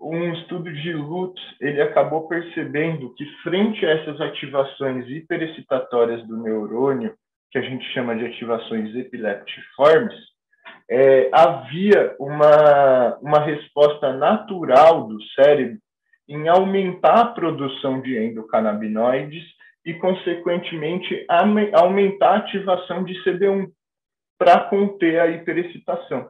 um estudo de Lutz ele acabou percebendo que frente a essas ativações hiperexcitatórias do neurônio, que a gente chama de ativações epileptiformes, é, havia uma, uma resposta natural do cérebro em aumentar a produção de endocannabinoides e, consequentemente, aumentar a ativação de CB1 para conter a hiperexcitação.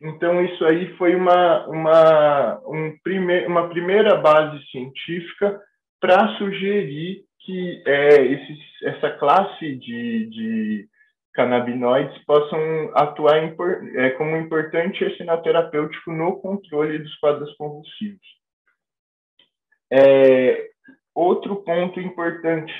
Então, isso aí foi uma, uma, um prime uma primeira base científica para sugerir que é, esses, essa classe de, de canabinoides possam atuar é, como importante sinal terapêutico no controle dos quadros convulsivos. É, outro ponto importante,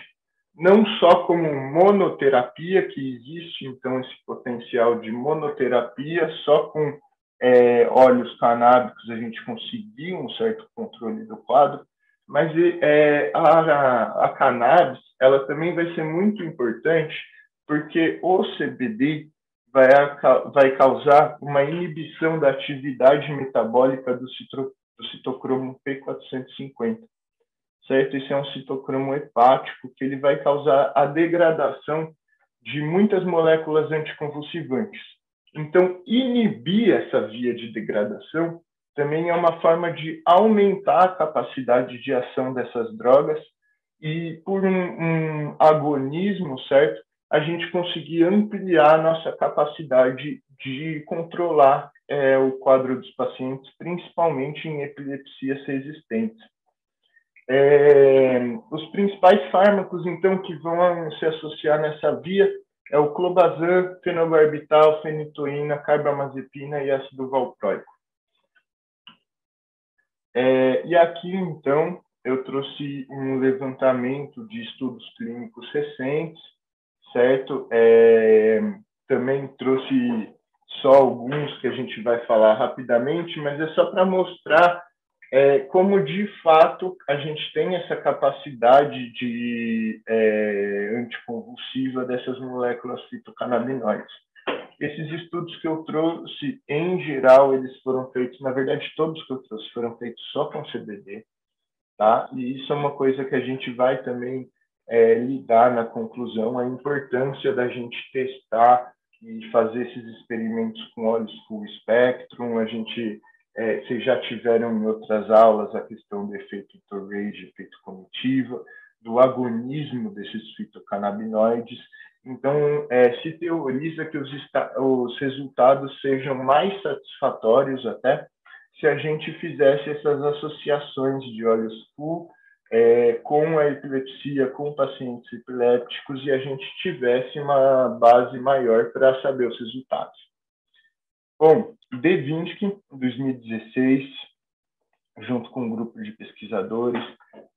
não só como monoterapia, que existe então esse potencial de monoterapia, só com é, óleos canábicos a gente conseguir um certo controle do quadro, mas é, a, a cannabis ela também vai ser muito importante porque o CBD vai, vai causar uma inibição da atividade metabólica do, citro, do citocromo P450, certo? Esse é um citocromo hepático que ele vai causar a degradação de muitas moléculas anticonvulsivantes. Então, inibir essa via de degradação também é uma forma de aumentar a capacidade de ação dessas drogas e, por um, um agonismo, certo, a gente conseguir ampliar a nossa capacidade de controlar é, o quadro dos pacientes, principalmente em epilepsias resistentes. É, os principais fármacos, então, que vão se associar nessa via é o clobazam, fenobarbital, fenitoína, carbamazepina e ácido valproico. É, e aqui, então, eu trouxe um levantamento de estudos clínicos recentes, certo? É, também trouxe só alguns que a gente vai falar rapidamente, mas é só para mostrar é, como de fato a gente tem essa capacidade de é, anticonvulsiva dessas moléculas fitocannabinoides. Esses estudos que eu trouxe, em geral, eles foram feitos, na verdade, todos que eu trouxe foram feitos só com CBD, tá? E isso é uma coisa que a gente vai também é, lidar na conclusão, a importância da gente testar e fazer esses experimentos com óleos full spectrum, a gente é, vocês já tiveram em outras aulas a questão do efeito Torrey, efeito comitiva, do agonismo desses fitocannabinoides. Então, é, se teoriza que os, os resultados sejam mais satisfatórios até se a gente fizesse essas associações de olhos full é, com a epilepsia, com pacientes epilépticos e a gente tivesse uma base maior para saber os resultados. Bom, D20, em 2016, junto com um grupo de pesquisadores,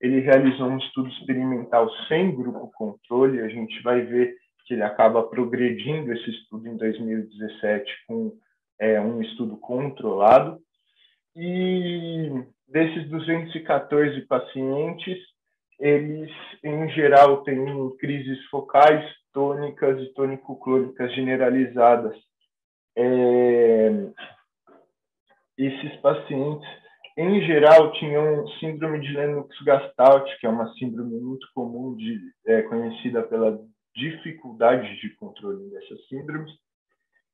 ele realizou um estudo experimental sem grupo controle. A gente vai ver que ele acaba progredindo esse estudo em 2017 com é, um estudo controlado. E desses 214 pacientes, eles, em geral, têm crises focais, tônicas e tônico-clônicas generalizadas. É, esses pacientes, em geral, tinham síndrome de Lennox-Gastaut, que é uma síndrome muito comum, de, é, conhecida pela dificuldade de controle dessas síndromes.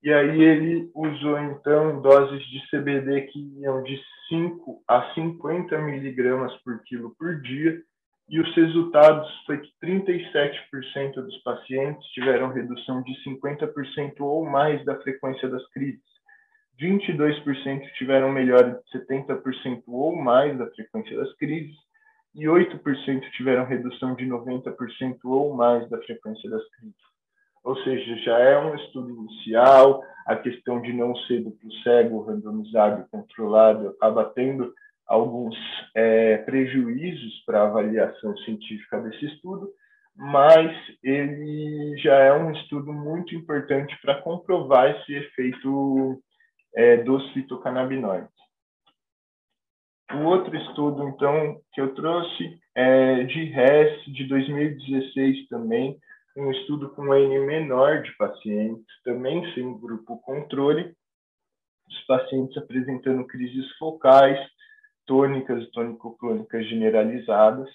E aí ele usou, então, doses de CBD que iam de 5 a 50 miligramas por quilo por dia, e os resultados foi que 37% dos pacientes tiveram redução de 50% ou mais da frequência das crises. 22% tiveram melhora de 70% ou mais da frequência das crises e 8% tiveram redução de 90% ou mais da frequência das crises ou seja, já é um estudo inicial, a questão de não ser duplo cego, randomizado controlado acaba tendo alguns é, prejuízos para a avaliação científica desse estudo, mas ele já é um estudo muito importante para comprovar esse efeito é, dos fitocannabinoides. O outro estudo, então, que eu trouxe é de RES, de 2016 também, um estudo com N menor de pacientes, também sem grupo controle, os pacientes apresentando crises focais, tônicas e tônico-clônicas generalizadas.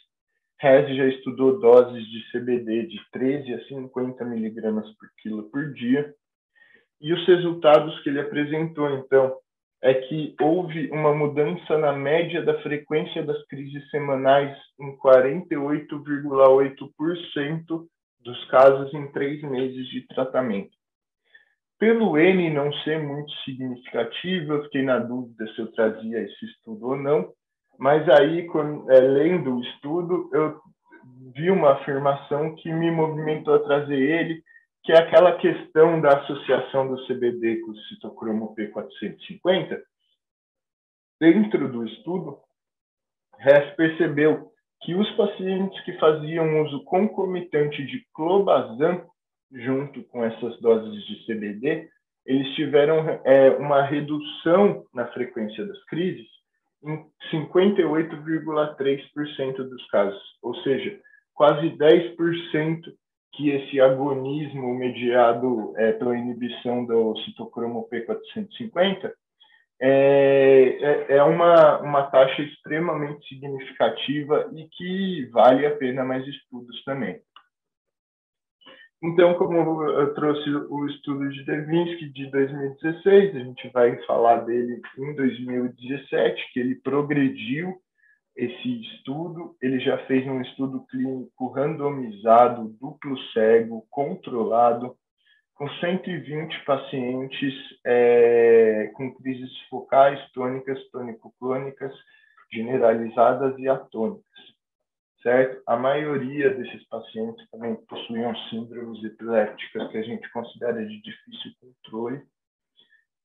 RES já estudou doses de CBD de 13 a 50 miligramas por quilo por dia. E os resultados que ele apresentou, então, é que houve uma mudança na média da frequência das crises semanais em 48,8% dos casos em três meses de tratamento. Pelo N não ser muito significativo, eu fiquei na dúvida se eu trazia esse estudo ou não, mas aí, quando, é, lendo o estudo, eu vi uma afirmação que me movimentou a trazer ele, que é aquela questão da associação do CBD com o citocromo P450. Dentro do estudo, Hess percebeu que os pacientes que faziam uso concomitante de clobazam junto com essas doses de CBD, eles tiveram é, uma redução na frequência das crises em 58,3% dos casos, ou seja, quase 10% que esse agonismo mediado é, pela inibição do citocromo P450 é, é, é uma, uma taxa extremamente significativa e que vale a pena mais estudos também. Então, como eu trouxe o estudo de Devinsky de 2016, a gente vai falar dele em 2017, que ele progrediu esse estudo. Ele já fez um estudo clínico randomizado, duplo cego, controlado, com 120 pacientes é, com crises focais, tônicas, tônico-clônicas, generalizadas e atônicas, certo? A maioria desses pacientes também possuíam síndromes epilépticas que a gente considera de difícil controle.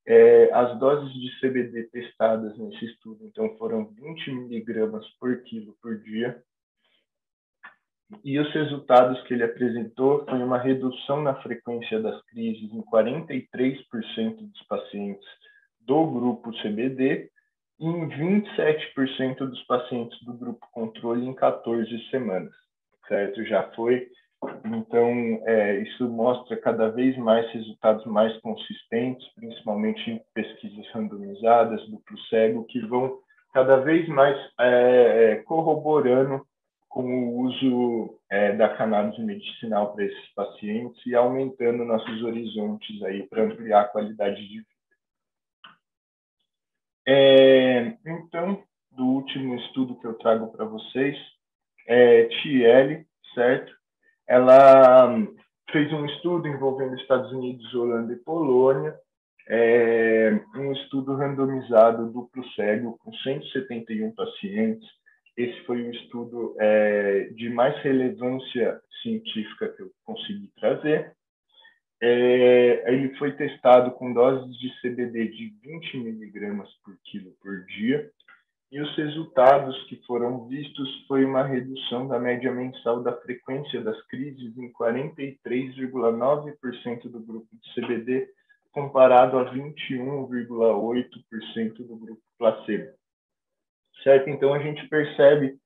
É, as doses de CBD testadas nesse estudo, então, foram 20 miligramas por quilo por dia, e os resultados que ele apresentou foi uma redução na frequência das crises em 43% dos pacientes do grupo CBD em 27% dos pacientes do grupo controle em 14 semanas, certo? Já foi. Então, é, isso mostra cada vez mais resultados mais consistentes, principalmente em pesquisas randomizadas, duplo cego, que vão cada vez mais é, é corroborando com o uso é, da cannabis medicinal para esses pacientes e aumentando nossos horizontes aí para ampliar a qualidade de vida. É, então, do último estudo que eu trago para vocês, é Thiele, certo? Ela fez um estudo envolvendo Estados Unidos, Holanda e Polônia, é, um estudo randomizado duplo cego com 171 pacientes. Esse foi o estudo é, de mais relevância científica que eu consegui trazer. É, ele foi testado com doses de CBD de 20 miligramas por quilo por dia e os resultados que foram vistos foi uma redução da média mensal da frequência das crises em 43,9% do grupo de CBD comparado a 21,8% do grupo placebo. Certo? Então a gente percebe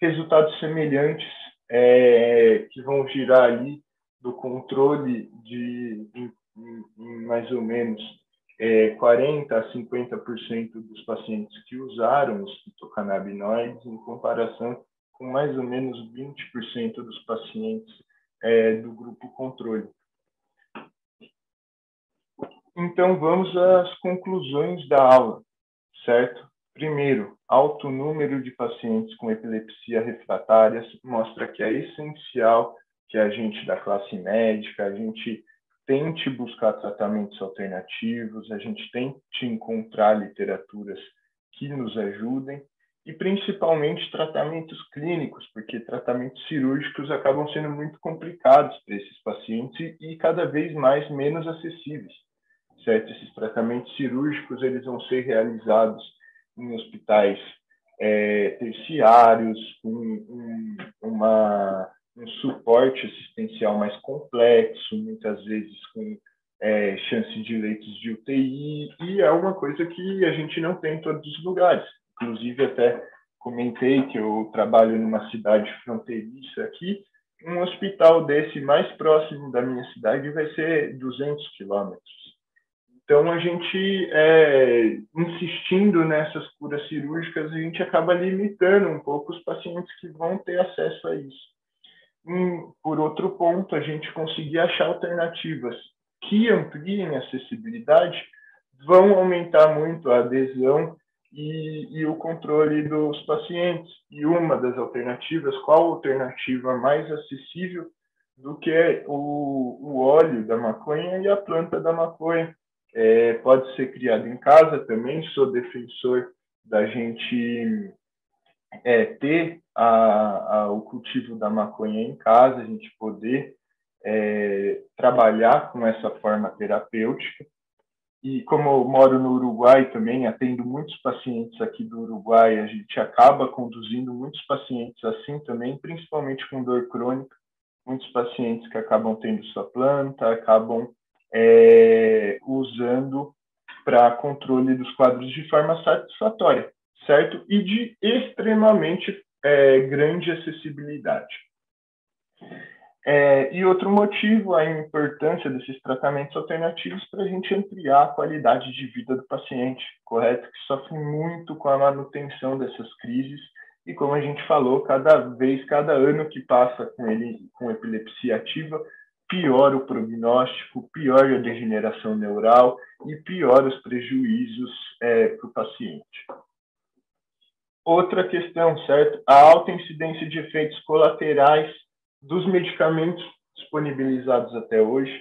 resultados semelhantes é, que vão girar ali do controle de mais ou menos é, 40 a 50% dos pacientes que usaram os fitocannabinoides em comparação com mais ou menos 20% dos pacientes é, do grupo controle. Então vamos às conclusões da aula, certo? Primeiro, alto número de pacientes com epilepsia refratária mostra que é essencial que a gente da classe médica, a gente tente buscar tratamentos alternativos, a gente tente encontrar literaturas que nos ajudem e principalmente tratamentos clínicos, porque tratamentos cirúrgicos acabam sendo muito complicados para esses pacientes e cada vez mais menos acessíveis. Certo? Esses tratamentos cirúrgicos eles vão ser realizados em hospitais é, terciários, com um, uma um suporte assistencial mais complexo, muitas vezes com é, chance de leitos de UTI, e é uma coisa que a gente não tem em todos os lugares. Inclusive, até comentei que eu trabalho numa cidade fronteiriça aqui, um hospital desse mais próximo da minha cidade vai ser 200 quilômetros. Então, a gente, é, insistindo nessas curas cirúrgicas, a gente acaba limitando um pouco os pacientes que vão ter acesso a isso por outro ponto, a gente conseguir achar alternativas que ampliem a acessibilidade vão aumentar muito a adesão e, e, o controle dos pacientes. E uma das alternativas, qual alternativa mais acessível do que o, o óleo da maconha e a planta da maconha? É, pode ser criado em casa também, sou defensor da gente é, ter a, a, o cultivo da maconha em casa, a gente poder é, trabalhar com essa forma terapêutica. E como eu moro no Uruguai também, atendo muitos pacientes aqui do Uruguai, a gente acaba conduzindo muitos pacientes assim também, principalmente com dor crônica, muitos pacientes que acabam tendo sua planta, acabam é, usando para controle dos quadros de forma satisfatória certo? E de extremamente é, grande acessibilidade. É, e outro motivo, a importância desses tratamentos alternativos para a gente ampliar a qualidade de vida do paciente, correto? Que sofre muito com a manutenção dessas crises e, como a gente falou, cada vez, cada ano que passa com ele com epilepsia ativa, pior o prognóstico, pior a degeneração neural e pior os prejuízos é, para o paciente. Outra questão, certo? A alta incidência de efeitos colaterais dos medicamentos disponibilizados até hoje.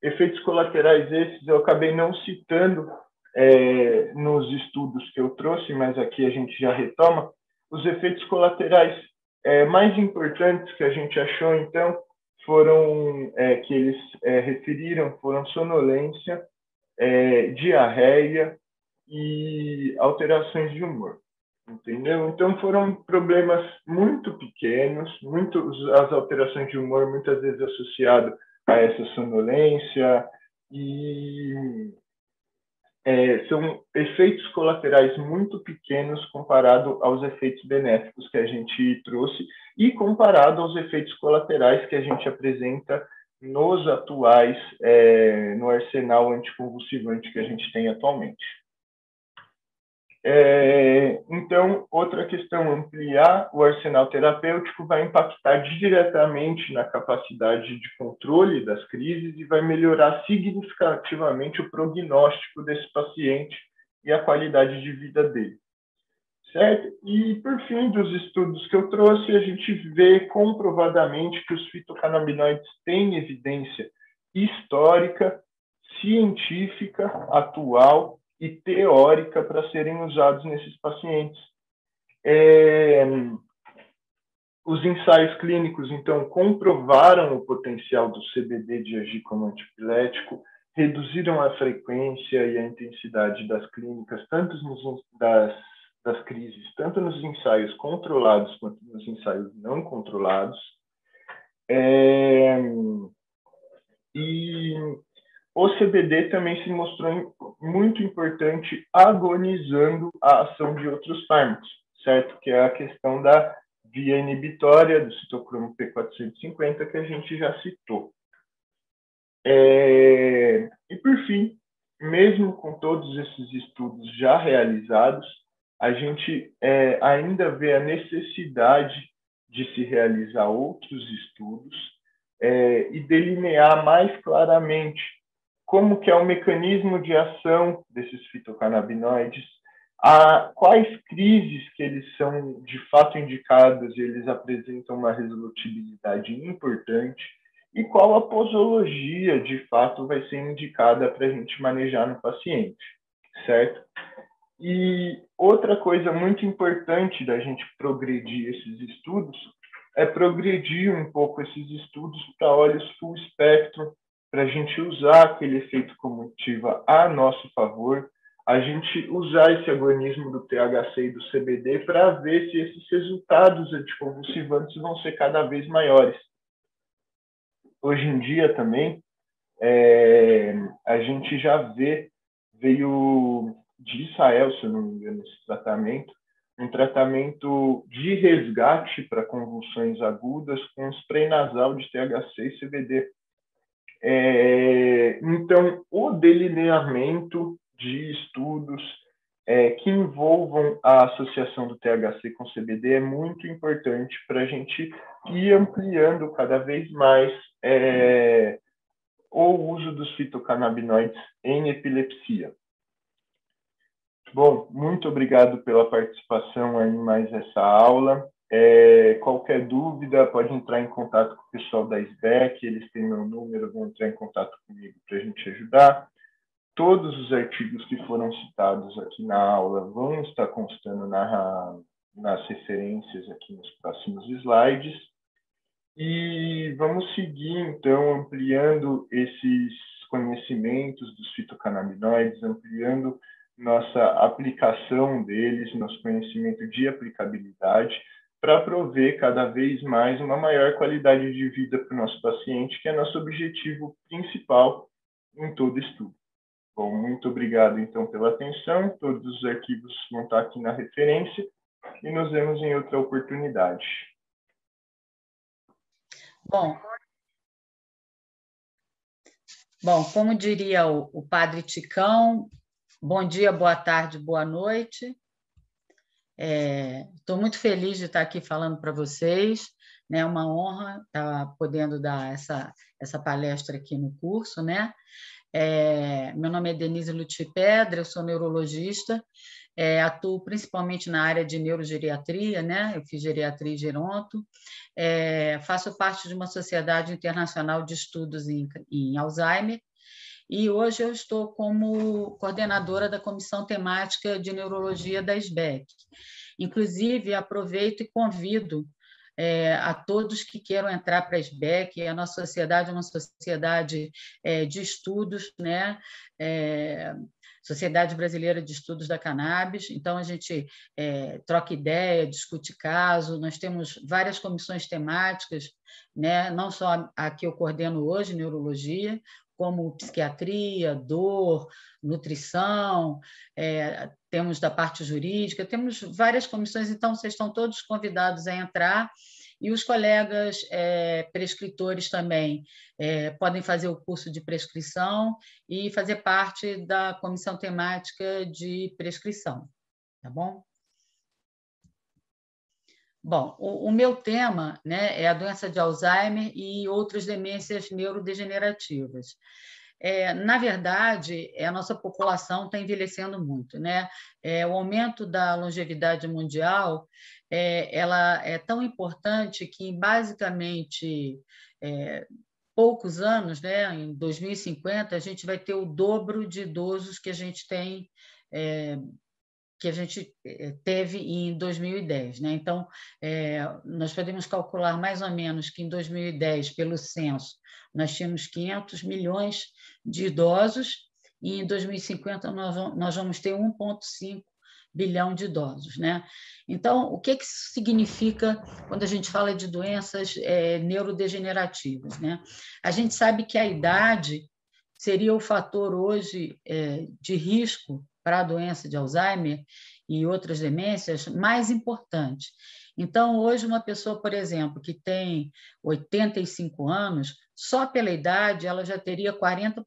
Efeitos colaterais esses eu acabei não citando é, nos estudos que eu trouxe, mas aqui a gente já retoma. Os efeitos colaterais é, mais importantes que a gente achou, então, foram é, que eles é, referiram foram sonolência, é, diarreia e alterações de humor entendeu? Então foram problemas muito pequenos, muito as alterações de humor muitas vezes associado a essa sonolência e é, são efeitos colaterais muito pequenos comparado aos efeitos benéficos que a gente trouxe e comparado aos efeitos colaterais que a gente apresenta nos atuais é, no arsenal anticonvulsivante que a gente tem atualmente. É, então, outra questão, ampliar o arsenal terapêutico vai impactar diretamente na capacidade de controle das crises e vai melhorar significativamente o prognóstico desse paciente e a qualidade de vida dele. Certo? E, por fim, dos estudos que eu trouxe, a gente vê comprovadamente que os fitocannabinoides têm evidência histórica, científica, atual e teórica para serem usados nesses pacientes. É, os ensaios clínicos, então, comprovaram o potencial do CBD de agir como antipilético, reduziram a frequência e a intensidade das clínicas, tanto nos, das, das crises, tanto nos ensaios controlados quanto nos ensaios não controlados. É, e o CBD também se mostrou muito importante agonizando a ação de outros fármacos, certo? Que é a questão da via inibitória do citocromo P450 que a gente já citou. É, e por fim, mesmo com todos esses estudos já realizados, a gente é, ainda vê a necessidade de se realizar outros estudos é, e delinear mais claramente como que é o mecanismo de ação desses fitocannabinoides, a quais crises que eles são de fato indicados e eles apresentam uma resolutibilidade importante e qual a posologia de fato vai ser indicada para a gente manejar no paciente, certo? E outra coisa muito importante da gente progredir esses estudos é progredir um pouco esses estudos para olhos full spectrum, para a gente usar aquele efeito comutiva a nosso favor, a gente usar esse agonismo do THC e do CBD para ver se esses resultados anticonvulsivantes vão ser cada vez maiores. Hoje em dia também, é, a gente já vê, veio de Israel, se eu não me engano, esse tratamento, um tratamento de resgate para convulsões agudas com spray nasal de THC e CBD. É, então, o delineamento de estudos é, que envolvam a associação do THC com CBD é muito importante para a gente ir ampliando cada vez mais é, o uso dos fitocannabinoides em epilepsia. Bom, muito obrigado pela participação em mais essa aula. É, qualquer dúvida, pode entrar em contato com o pessoal da SBEC, eles têm meu número, vão entrar em contato comigo para a gente ajudar. Todos os artigos que foram citados aqui na aula vão estar constando na, nas referências aqui nos próximos slides. E vamos seguir, então, ampliando esses conhecimentos dos fitocannabinoides, ampliando nossa aplicação deles, nosso conhecimento de aplicabilidade, para prover cada vez mais uma maior qualidade de vida para o nosso paciente, que é nosso objetivo principal em todo estudo. Bom, muito obrigado então pela atenção. Todos os arquivos vão estar aqui na referência e nos vemos em outra oportunidade. Bom, bom como diria o, o padre Ticão, bom dia, boa tarde, boa noite. Estou é, muito feliz de estar aqui falando para vocês. É né? uma honra estar podendo dar essa, essa palestra aqui no curso. Né? É, meu nome é Denise Lutipedra, eu sou neurologista, é, atuo principalmente na área de neurogeriatria, né? eu fiz geriatria e geronto, é, faço parte de uma sociedade internacional de estudos em, em Alzheimer, e hoje eu estou como coordenadora da comissão temática de neurologia da SBEC. Inclusive, aproveito e convido é, a todos que queiram entrar para a SBEC. A nossa sociedade é uma sociedade é, de estudos, né? É, Sociedade Brasileira de Estudos da Cannabis. Então, a gente é, troca ideia, discute caso. Nós temos várias comissões temáticas, né? não só a que eu coordeno hoje, neurologia, como psiquiatria, dor, nutrição, é, temos da parte jurídica, temos várias comissões, então vocês estão todos convidados a entrar. E os colegas é, prescritores também é, podem fazer o curso de prescrição e fazer parte da comissão temática de prescrição, tá bom? Bom, o, o, meu tema né, é a doença de Alzheimer e outras demências neurodegenerativas. é, na verdade, a nossa população está envelhecendo muito. Né? É, o aumento da longevidade mundial é, ela é tão importante que, basicamente, é, poucos anos, né, em 2050, a gente vai ter o dobro de idosos que a gente tem é, que a gente é, teve em 2010. Né? Então, é, nós podemos calcular mais ou menos que em 2010, pelo censo, nós tínhamos 500 milhões de idosos e em 2050 nós, nós vamos ter 1,5 bilhão de idosos. Né? Então, o que, que isso significa quando a gente fala de doenças é, neurodegenerativas? Né? A gente sabe que a idade seria o fator hoje é, de risco para a doença de Alzheimer e outras demências mais importante. Então, hoje, uma pessoa, por exemplo, que tem 85 anos, só pela idade, ela já teria 40%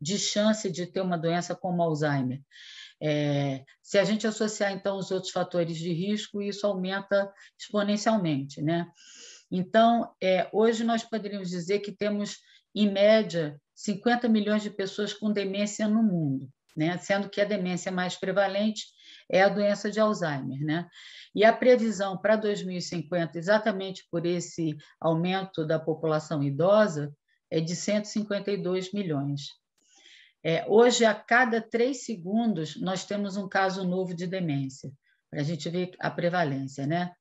de chance de ter uma doença como Alzheimer. É, se a gente associar, então, os outros fatores de risco, isso aumenta exponencialmente. Né? Então, é, hoje nós poderíamos dizer que temos, em média, 50 milhões de pessoas com demência no mundo né? sendo que a demência mais prevalente é a doença de Alzheimer. Né? E a previsão para 2050, exatamente por esse aumento da população idosa, é de 152 milhões. É, hoje, a cada três segundos, nós temos um caso novo de demência, para a gente ver a prevalência. Né?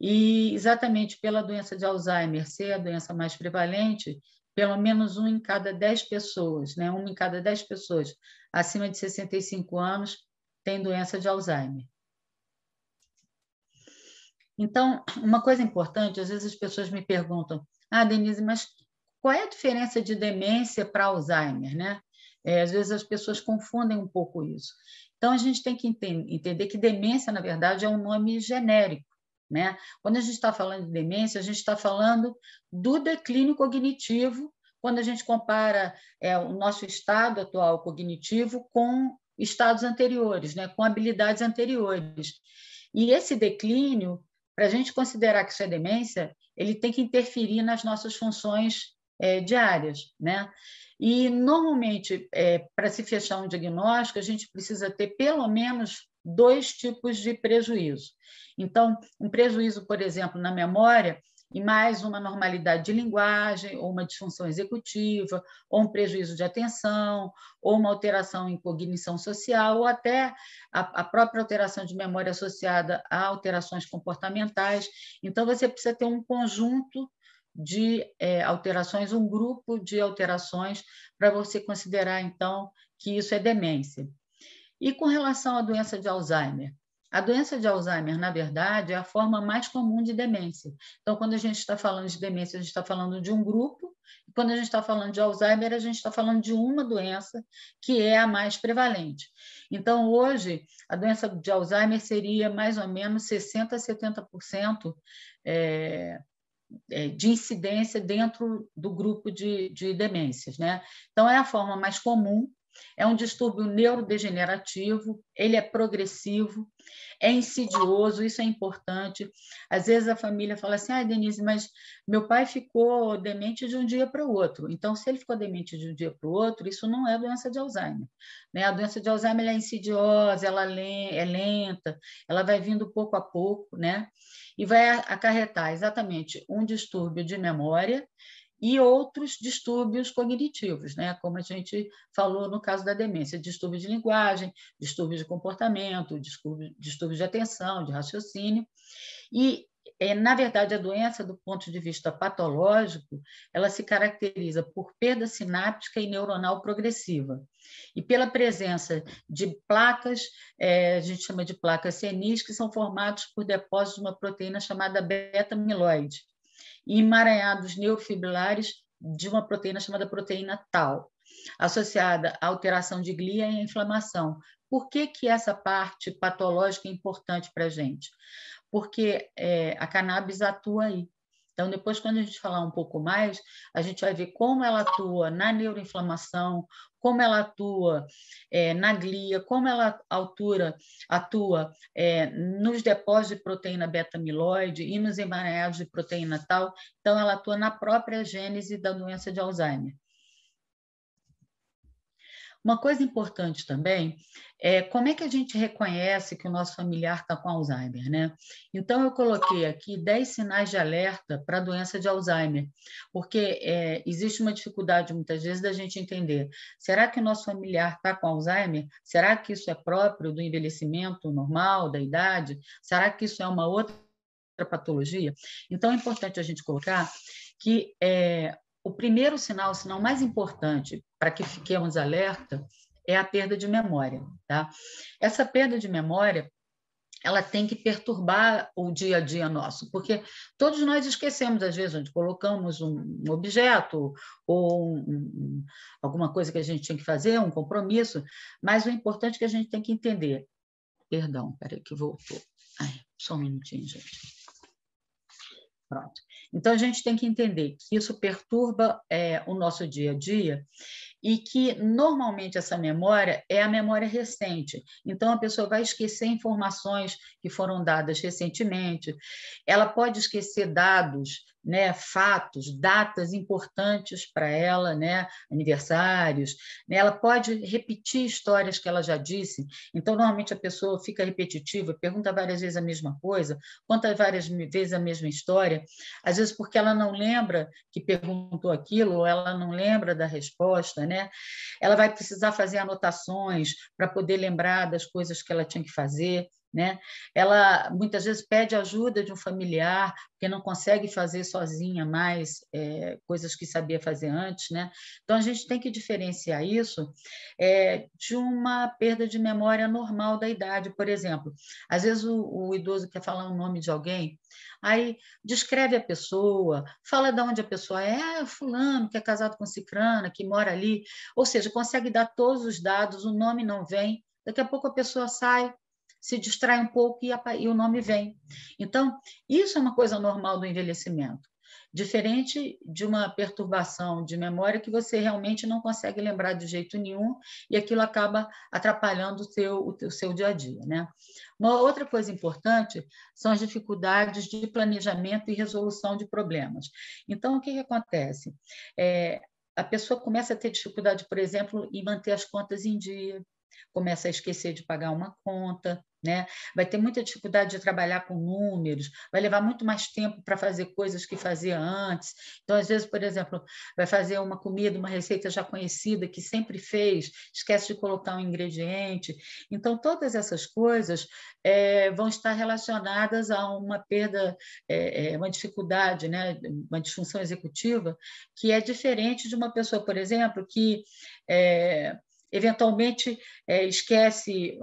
E exatamente pela doença de Alzheimer ser a doença mais prevalente, pelo menos um em cada dez pessoas, né? uma em cada dez pessoas acima de 65 anos tem doença de Alzheimer. Então, uma coisa importante, às vezes as pessoas me perguntam, ah, Denise, mas qual é a diferença de demência para Alzheimer, né? É, às vezes as pessoas confundem um pouco isso. Então, a gente tem que entender que demência, na verdade, é um nome genérico. Né? Quando a gente está falando de demência, a gente está falando do declínio cognitivo, quando a gente compara é, o nosso estado atual cognitivo com estados anteriores, né? com habilidades anteriores. E esse declínio, para a gente considerar que isso é demência, ele tem que interferir nas nossas funções é, diárias. Né? E, normalmente, é, para se fechar um diagnóstico, a gente precisa ter pelo menos dois tipos de prejuízo. Então, um prejuízo, por exemplo, na memória, e mais uma normalidade de linguagem, ou uma disfunção executiva, ou um prejuízo de atenção, ou uma alteração em cognição social, ou até a, a própria alteração de memória associada a alterações comportamentais. Então, você precisa ter um conjunto de é, alterações, um grupo de alterações, para você considerar, então, que isso é demência. E com relação à doença de Alzheimer? A doença de Alzheimer, na verdade, é a forma mais comum de demência. Então, quando a gente está falando de demência, a gente está falando de um grupo, e quando a gente está falando de Alzheimer, a gente está falando de uma doença que é a mais prevalente. Então, hoje, a doença de Alzheimer seria mais ou menos 60% a 70% é, de incidência dentro do grupo de, de demências. Né? Então, é a forma mais comum, é um distúrbio neurodegenerativo, ele é progressivo, é insidioso, isso é importante. Às vezes a família fala assim: ah, Denise, mas meu pai ficou demente de um dia para o outro. Então, se ele ficou demente de um dia para o outro, isso não é doença de Alzheimer. Né? A doença de Alzheimer é insidiosa, ela é lenta, ela vai vindo pouco a pouco, né? E vai acarretar exatamente um distúrbio de memória e outros distúrbios cognitivos, né? como a gente falou no caso da demência, distúrbio de linguagem, distúrbio de comportamento, distúrbio, distúrbio de atenção, de raciocínio. E, é, na verdade, a doença, do ponto de vista patológico, ela se caracteriza por perda sináptica e neuronal progressiva e pela presença de placas, é, a gente chama de placas senis, que são formados por depósitos de uma proteína chamada beta-amiloide e emaranhados neurofibrilares de uma proteína chamada proteína tal, associada à alteração de glia e à inflamação. Por que, que essa parte patológica é importante para a gente? Porque é, a cannabis atua aí. Então, depois, quando a gente falar um pouco mais, a gente vai ver como ela atua na neuroinflamação, como ela atua é, na glia, como ela altura, atua é, nos depósitos de proteína beta-amiloide e nos emaranhados de proteína tal. Então, ela atua na própria gênese da doença de Alzheimer. Uma coisa importante também é como é que a gente reconhece que o nosso familiar está com Alzheimer, né? Então, eu coloquei aqui 10 sinais de alerta para a doença de Alzheimer, porque é, existe uma dificuldade, muitas vezes, da gente entender: será que o nosso familiar está com Alzheimer? Será que isso é próprio do envelhecimento normal, da idade? Será que isso é uma outra patologia? Então, é importante a gente colocar que é, o primeiro sinal, o sinal mais importante para que fiquemos alerta, é a perda de memória. Tá? Essa perda de memória ela tem que perturbar o dia a dia nosso, porque todos nós esquecemos, às vezes, onde colocamos um objeto ou um, um, alguma coisa que a gente tinha que fazer, um compromisso, mas o importante é que a gente tem que entender. Perdão, peraí, que voltou. Ai, só um minutinho, gente. Pronto. Então, a gente tem que entender que isso perturba é, o nosso dia a dia e que normalmente essa memória é a memória recente. Então a pessoa vai esquecer informações que foram dadas recentemente, ela pode esquecer dados né, fatos, datas importantes para ela, né, aniversários. Né, ela pode repetir histórias que ela já disse. Então, normalmente a pessoa fica repetitiva, pergunta várias vezes a mesma coisa, conta várias vezes a mesma história, às vezes porque ela não lembra que perguntou aquilo, ou ela não lembra da resposta. Né? Ela vai precisar fazer anotações para poder lembrar das coisas que ela tinha que fazer. Né? Ela muitas vezes pede ajuda de um familiar, porque não consegue fazer sozinha mais é, coisas que sabia fazer antes. Né? Então, a gente tem que diferenciar isso é, de uma perda de memória normal da idade. Por exemplo, às vezes o, o idoso quer falar o nome de alguém, aí descreve a pessoa, fala de onde a pessoa é, é fulano, que é casado com cicrana, que mora ali, ou seja, consegue dar todos os dados, o nome não vem, daqui a pouco a pessoa sai, se distrai um pouco e, a, e o nome vem. Então, isso é uma coisa normal do envelhecimento. Diferente de uma perturbação de memória que você realmente não consegue lembrar de jeito nenhum e aquilo acaba atrapalhando o seu, o seu dia a dia. Né? Uma outra coisa importante são as dificuldades de planejamento e resolução de problemas. Então, o que, que acontece? É, a pessoa começa a ter dificuldade, por exemplo, em manter as contas em dia, começa a esquecer de pagar uma conta, né? Vai ter muita dificuldade de trabalhar com números, vai levar muito mais tempo para fazer coisas que fazia antes. Então, às vezes, por exemplo, vai fazer uma comida, uma receita já conhecida que sempre fez, esquece de colocar um ingrediente. Então, todas essas coisas é, vão estar relacionadas a uma perda, é, uma dificuldade, né? uma disfunção executiva, que é diferente de uma pessoa, por exemplo, que é, eventualmente é, esquece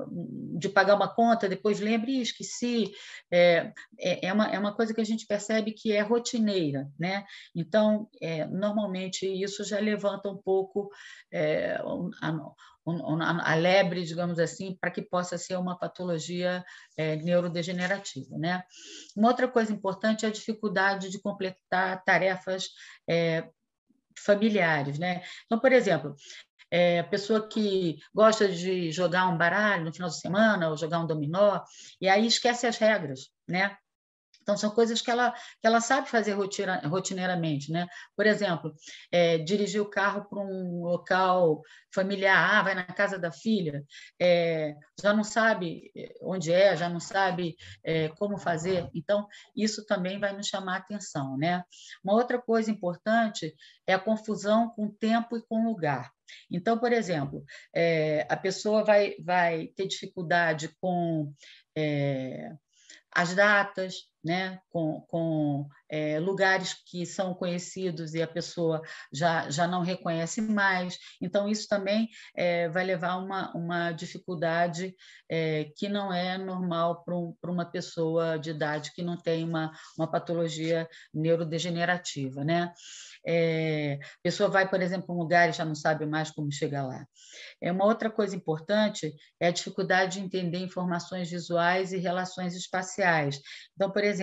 de pagar uma conta, depois lembra e esqueci. É, é, é, uma, é uma coisa que a gente percebe que é rotineira, né? Então, é, normalmente, isso já levanta um pouco é, a, a, lebre, digamos assim, para que possa ser uma patologia é, neurodegenerativa, né? Uma outra coisa importante é a dificuldade de completar tarefas familiares, né? Então, por exemplo, é, pessoa que gosta de jogar um baralho no final de semana ou jogar um dominó, e aí esquece as regras, né? Então, são coisas que ela, que ela sabe fazer rotineiramente. Né? Por exemplo, é, dirigir o carro para um local familiar, ah, vai na casa da filha, é, já não sabe é, onde é, já não sabe é, como fazer. Então, isso também vai nos chamar a atenção. Né? Uma outra coisa importante é a confusão com tempo e com lugar. Então, por exemplo, é, a pessoa vai, vai ter dificuldade com é, as datas, né, com, com é, lugares que são conhecidos e a pessoa já, já não reconhece mais. Então, isso também é, vai levar a uma, uma dificuldade é, que não é normal para um, uma pessoa de idade que não tem uma, uma patologia neurodegenerativa. Né? É, a pessoa vai, por exemplo, para um lugar e já não sabe mais como chegar lá. É, uma outra coisa importante é a dificuldade de entender informações visuais e relações espaciais. Então, por exemplo,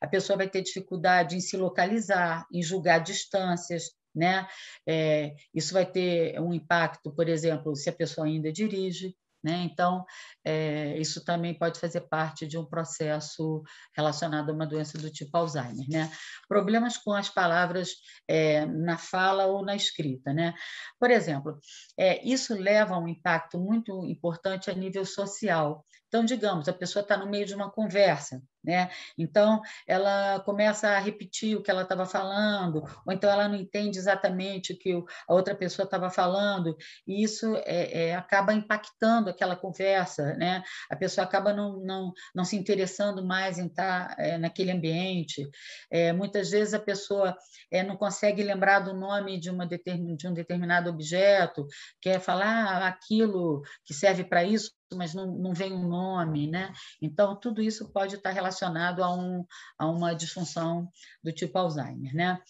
a pessoa vai ter dificuldade em se localizar, em julgar distâncias, né? É, isso vai ter um impacto, por exemplo, se a pessoa ainda dirige, Né? Então, é, isso também pode fazer parte de um processo relacionado a uma doença do tipo Alzheimer. Né? Problemas com as palavras é, na fala ou na escrita. Né? Por exemplo, é, isso leva a um impacto muito importante a nível social. Então, digamos, a pessoa está no meio de uma conversa, né? Então, ela começa a repetir o que ela estava falando, ou então ela não entende exatamente o que a outra pessoa estava falando, e isso é, é, acaba impactando aquela conversa, né? A pessoa acaba não, não, não se interessando mais em estar tá, é, naquele ambiente. É, muitas vezes a pessoa é, não consegue lembrar do nome de, uma determin, de um determinado objeto, quer falar ah, aquilo que serve para isso, mas não, não vem um nome, né? Então, tudo isso pode estar relacionado a, um, a uma disfunção do tipo Alzheimer, né?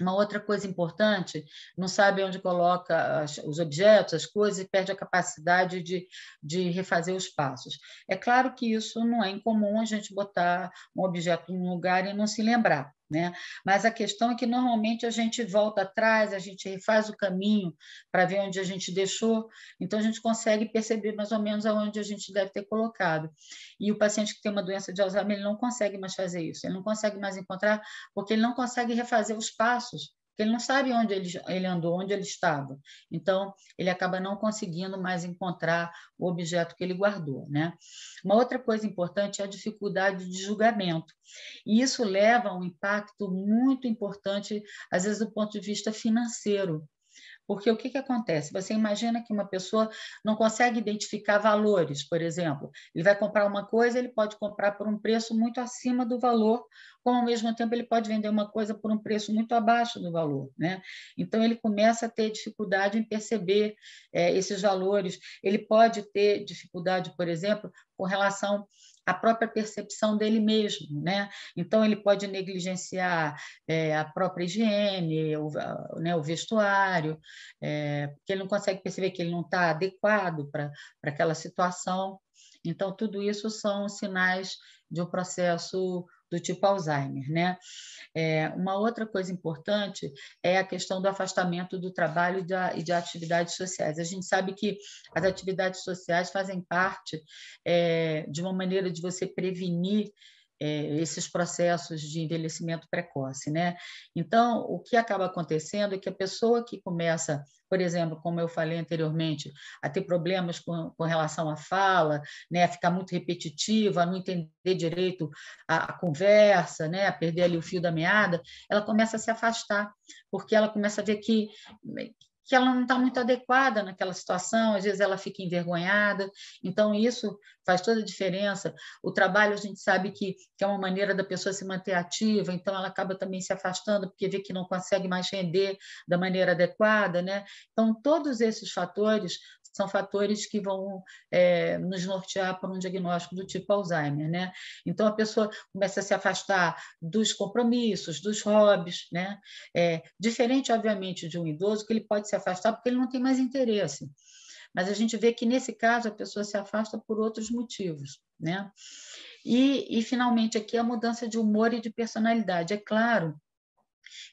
Uma outra coisa importante, não sabe onde coloca os objetos, as coisas, e perde a capacidade de, de refazer os passos. É claro que isso não é incomum a gente botar um objeto num lugar e não se lembrar. Né? Mas a questão é que normalmente a gente volta atrás, a gente refaz o caminho para ver onde a gente deixou, então a gente consegue perceber mais ou menos aonde a gente deve ter colocado. E o paciente que tem uma doença de Alzheimer ele não consegue mais fazer isso, ele não consegue mais encontrar, porque ele não consegue refazer os passos porque ele não sabe onde ele, ele andou, onde ele estava. Então, ele acaba não conseguindo mais encontrar o objeto que ele guardou. Né? Uma outra coisa importante é a dificuldade de julgamento. E isso leva a um impacto muito importante, às vezes, do ponto de vista financeiro. Porque o que, que acontece? Você imagina que uma pessoa não consegue identificar valores, por exemplo. Ele vai comprar uma coisa, ele pode comprar por um preço muito acima do valor, como ao mesmo tempo ele pode vender uma coisa por um preço muito abaixo do valor. Né? Então, ele começa a ter dificuldade em perceber é, esses valores. Ele pode ter dificuldade, por exemplo, com relação a própria percepção dele mesmo, né? Então ele pode negligenciar é, a própria higiene, o, né, o vestuário, é, porque ele não consegue perceber que ele não está adequado para aquela situação. Então tudo isso são sinais de um processo do tipo Alzheimer. Né? É, uma outra coisa importante é a questão do afastamento do trabalho e, da, e de atividades sociais. A gente sabe que as atividades sociais fazem parte é, de uma maneira de você prevenir é, esses processos de envelhecimento precoce, né? Então, o que acaba acontecendo é que a pessoa que começa, por exemplo, como eu falei anteriormente, a ter problemas com, com relação à fala, né, a ficar muito repetitiva, a não entender direito a, a conversa, né, a perder ali o fio da meada, ela começa a se afastar, porque ela começa a ver que que ela não está muito adequada naquela situação, às vezes ela fica envergonhada. Então, isso faz toda a diferença. O trabalho, a gente sabe que, que é uma maneira da pessoa se manter ativa, então ela acaba também se afastando, porque vê que não consegue mais render da maneira adequada. Né? Então, todos esses fatores são fatores que vão é, nos nortear para um diagnóstico do tipo Alzheimer. Né? Então, a pessoa começa a se afastar dos compromissos, dos hobbies, né? É, diferente, obviamente, de um idoso, que ele pode se afastar porque ele não tem mais interesse. Mas a gente vê que, nesse caso, a pessoa se afasta por outros motivos. Né? E, e, finalmente, aqui a mudança de humor e de personalidade. É claro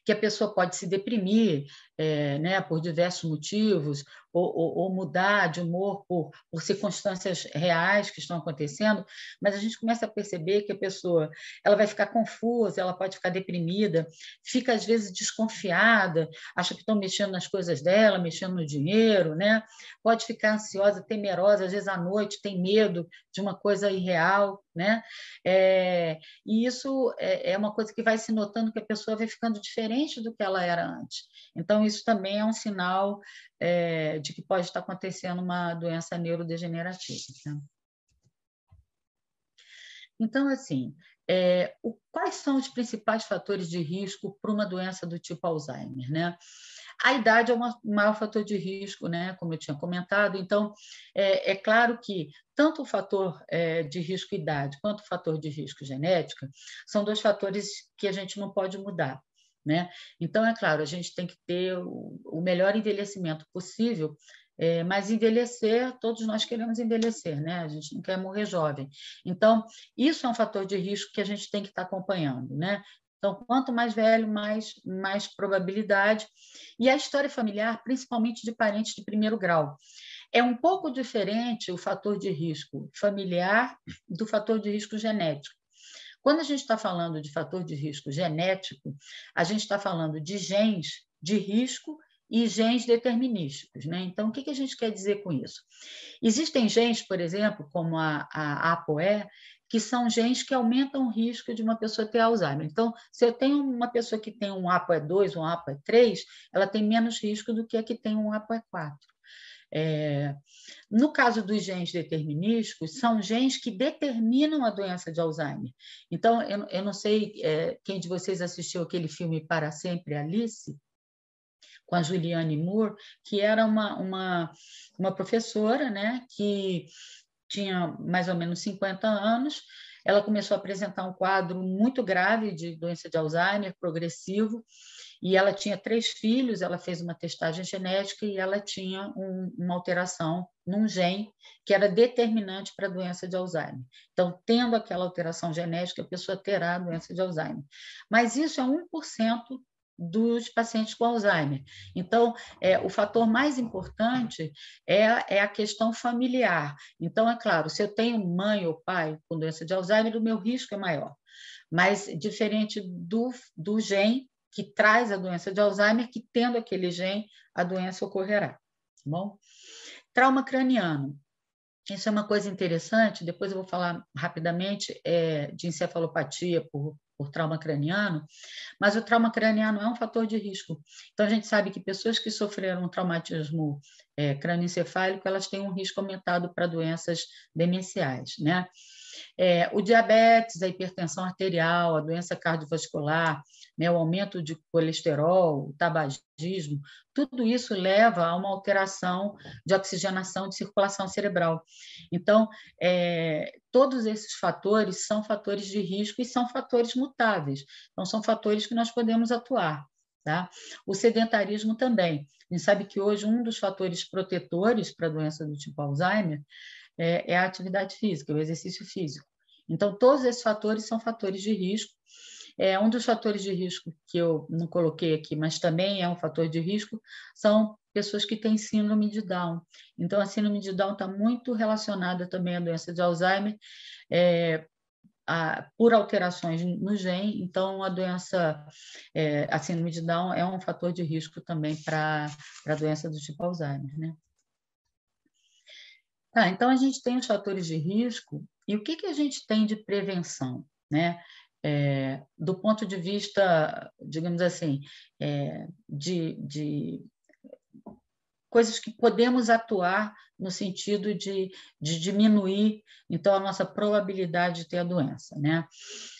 que a pessoa pode se deprimir é, né, por diversos motivos, ou, ou, ou, mudar de humor por, por circunstâncias reais que estão acontecendo, mas a gente começa a perceber que a pessoa ela vai ficar confusa, ela pode ficar deprimida, fica às vezes desconfiada, acha que estão mexendo nas coisas dela, mexendo no dinheiro, né? pode ficar ansiosa, temerosa, às vezes à noite tem medo de uma coisa irreal, né? É, e isso é, é uma coisa que vai se notando que a pessoa vai ficando diferente do que ela era antes. Então, isso também é um sinal é, de que pode estar acontecendo uma doença neurodegenerativa. Né? Então, assim, é, o, quais são os principais fatores de risco para uma doença do tipo Alzheimer? Né? A idade é o maior fator de risco, né? como eu tinha comentado. Então, é, é claro que tanto o fator é, de risco idade quanto o fator de risco genética são dois fatores que a gente não pode mudar. Né? Então, é claro, a gente tem que ter o, melhor envelhecimento possível, é, mas envelhecer, todos nós queremos envelhecer, né? a gente não quer morrer jovem. Então, isso é um fator de risco que a gente tem que estar acompanhando. Né? Então, quanto mais velho, mais, mais probabilidade. E a história familiar, principalmente de parentes de primeiro grau. É um pouco diferente o fator de risco familiar do fator de risco genético. Quando a gente está falando de fator de risco genético, a gente está falando de genes de risco e genes determinísticos. Né? Então, o que, a gente quer dizer com isso? Existem genes, por exemplo, como a, a ApoE, que são genes que aumentam o risco de uma pessoa ter Alzheimer. Então, se eu tenho uma pessoa que tem um ApoE2, um ApoE3, ela tem menos risco do que a que tem um ApoE4. É, no caso dos genes determinísticos, são genes que determinam a doença de Alzheimer. Então, eu, eu não sei é, quem de vocês assistiu aquele filme Para Sempre Alice, com a Juliane Moore, que era uma, uma, uma professora né, que tinha mais ou menos 50 anos. Ela começou a apresentar um quadro muito grave de doença de Alzheimer progressivo, e ela tinha três filhos. Ela fez uma testagem genética e ela tinha um, uma alteração num gene que era determinante para a doença de Alzheimer. Então, tendo aquela alteração genética, a pessoa terá a doença de Alzheimer. Mas isso é 1% dos pacientes com Alzheimer. Então, é, o fator mais importante é, é a questão familiar. Então, é claro, se eu tenho mãe ou pai com doença de Alzheimer, o meu risco é maior. Mas, diferente do, do gene que traz a doença de Alzheimer, que tendo aquele gene, a doença ocorrerá. Tá bom? Trauma craniano. Isso é uma coisa interessante, depois eu vou falar rapidamente é, de encefalopatia por por trauma craniano, mas o trauma craniano é um fator de risco. Então, a gente sabe que pessoas que sofreram um traumatismo é, crânioencefálico, elas têm um risco aumentado para doenças demenciais, né? É, o diabetes, a hipertensão arterial, a doença cardiovascular, né, o aumento de colesterol, o tabagismo, tudo isso leva a uma alteração de oxigenação de circulação cerebral. Então, é, todos esses fatores são fatores de risco e são fatores mutáveis. Então, são fatores que nós podemos atuar. Tá? O sedentarismo também. A gente sabe que hoje um dos fatores protetores para a doença do tipo Alzheimer é, é a atividade física, o exercício físico. Então, todos esses fatores são fatores de risco. É, um dos fatores de risco que eu não coloquei aqui, mas também é um fator de risco, são pessoas que têm síndrome de Down. Então, a síndrome de Down está muito relacionada também à doença de Alzheimer, é, a, por alterações no gene. Então, a doença, é, a síndrome de Down é um fator de risco também para a doença do tipo Alzheimer, né? Tá, então a gente tem os fatores de risco e o que, que a gente tem de prevenção, né? É, do ponto de vista, digamos assim, é, de, de coisas que podemos atuar no sentido de, de, diminuir então a nossa probabilidade de ter a doença, né?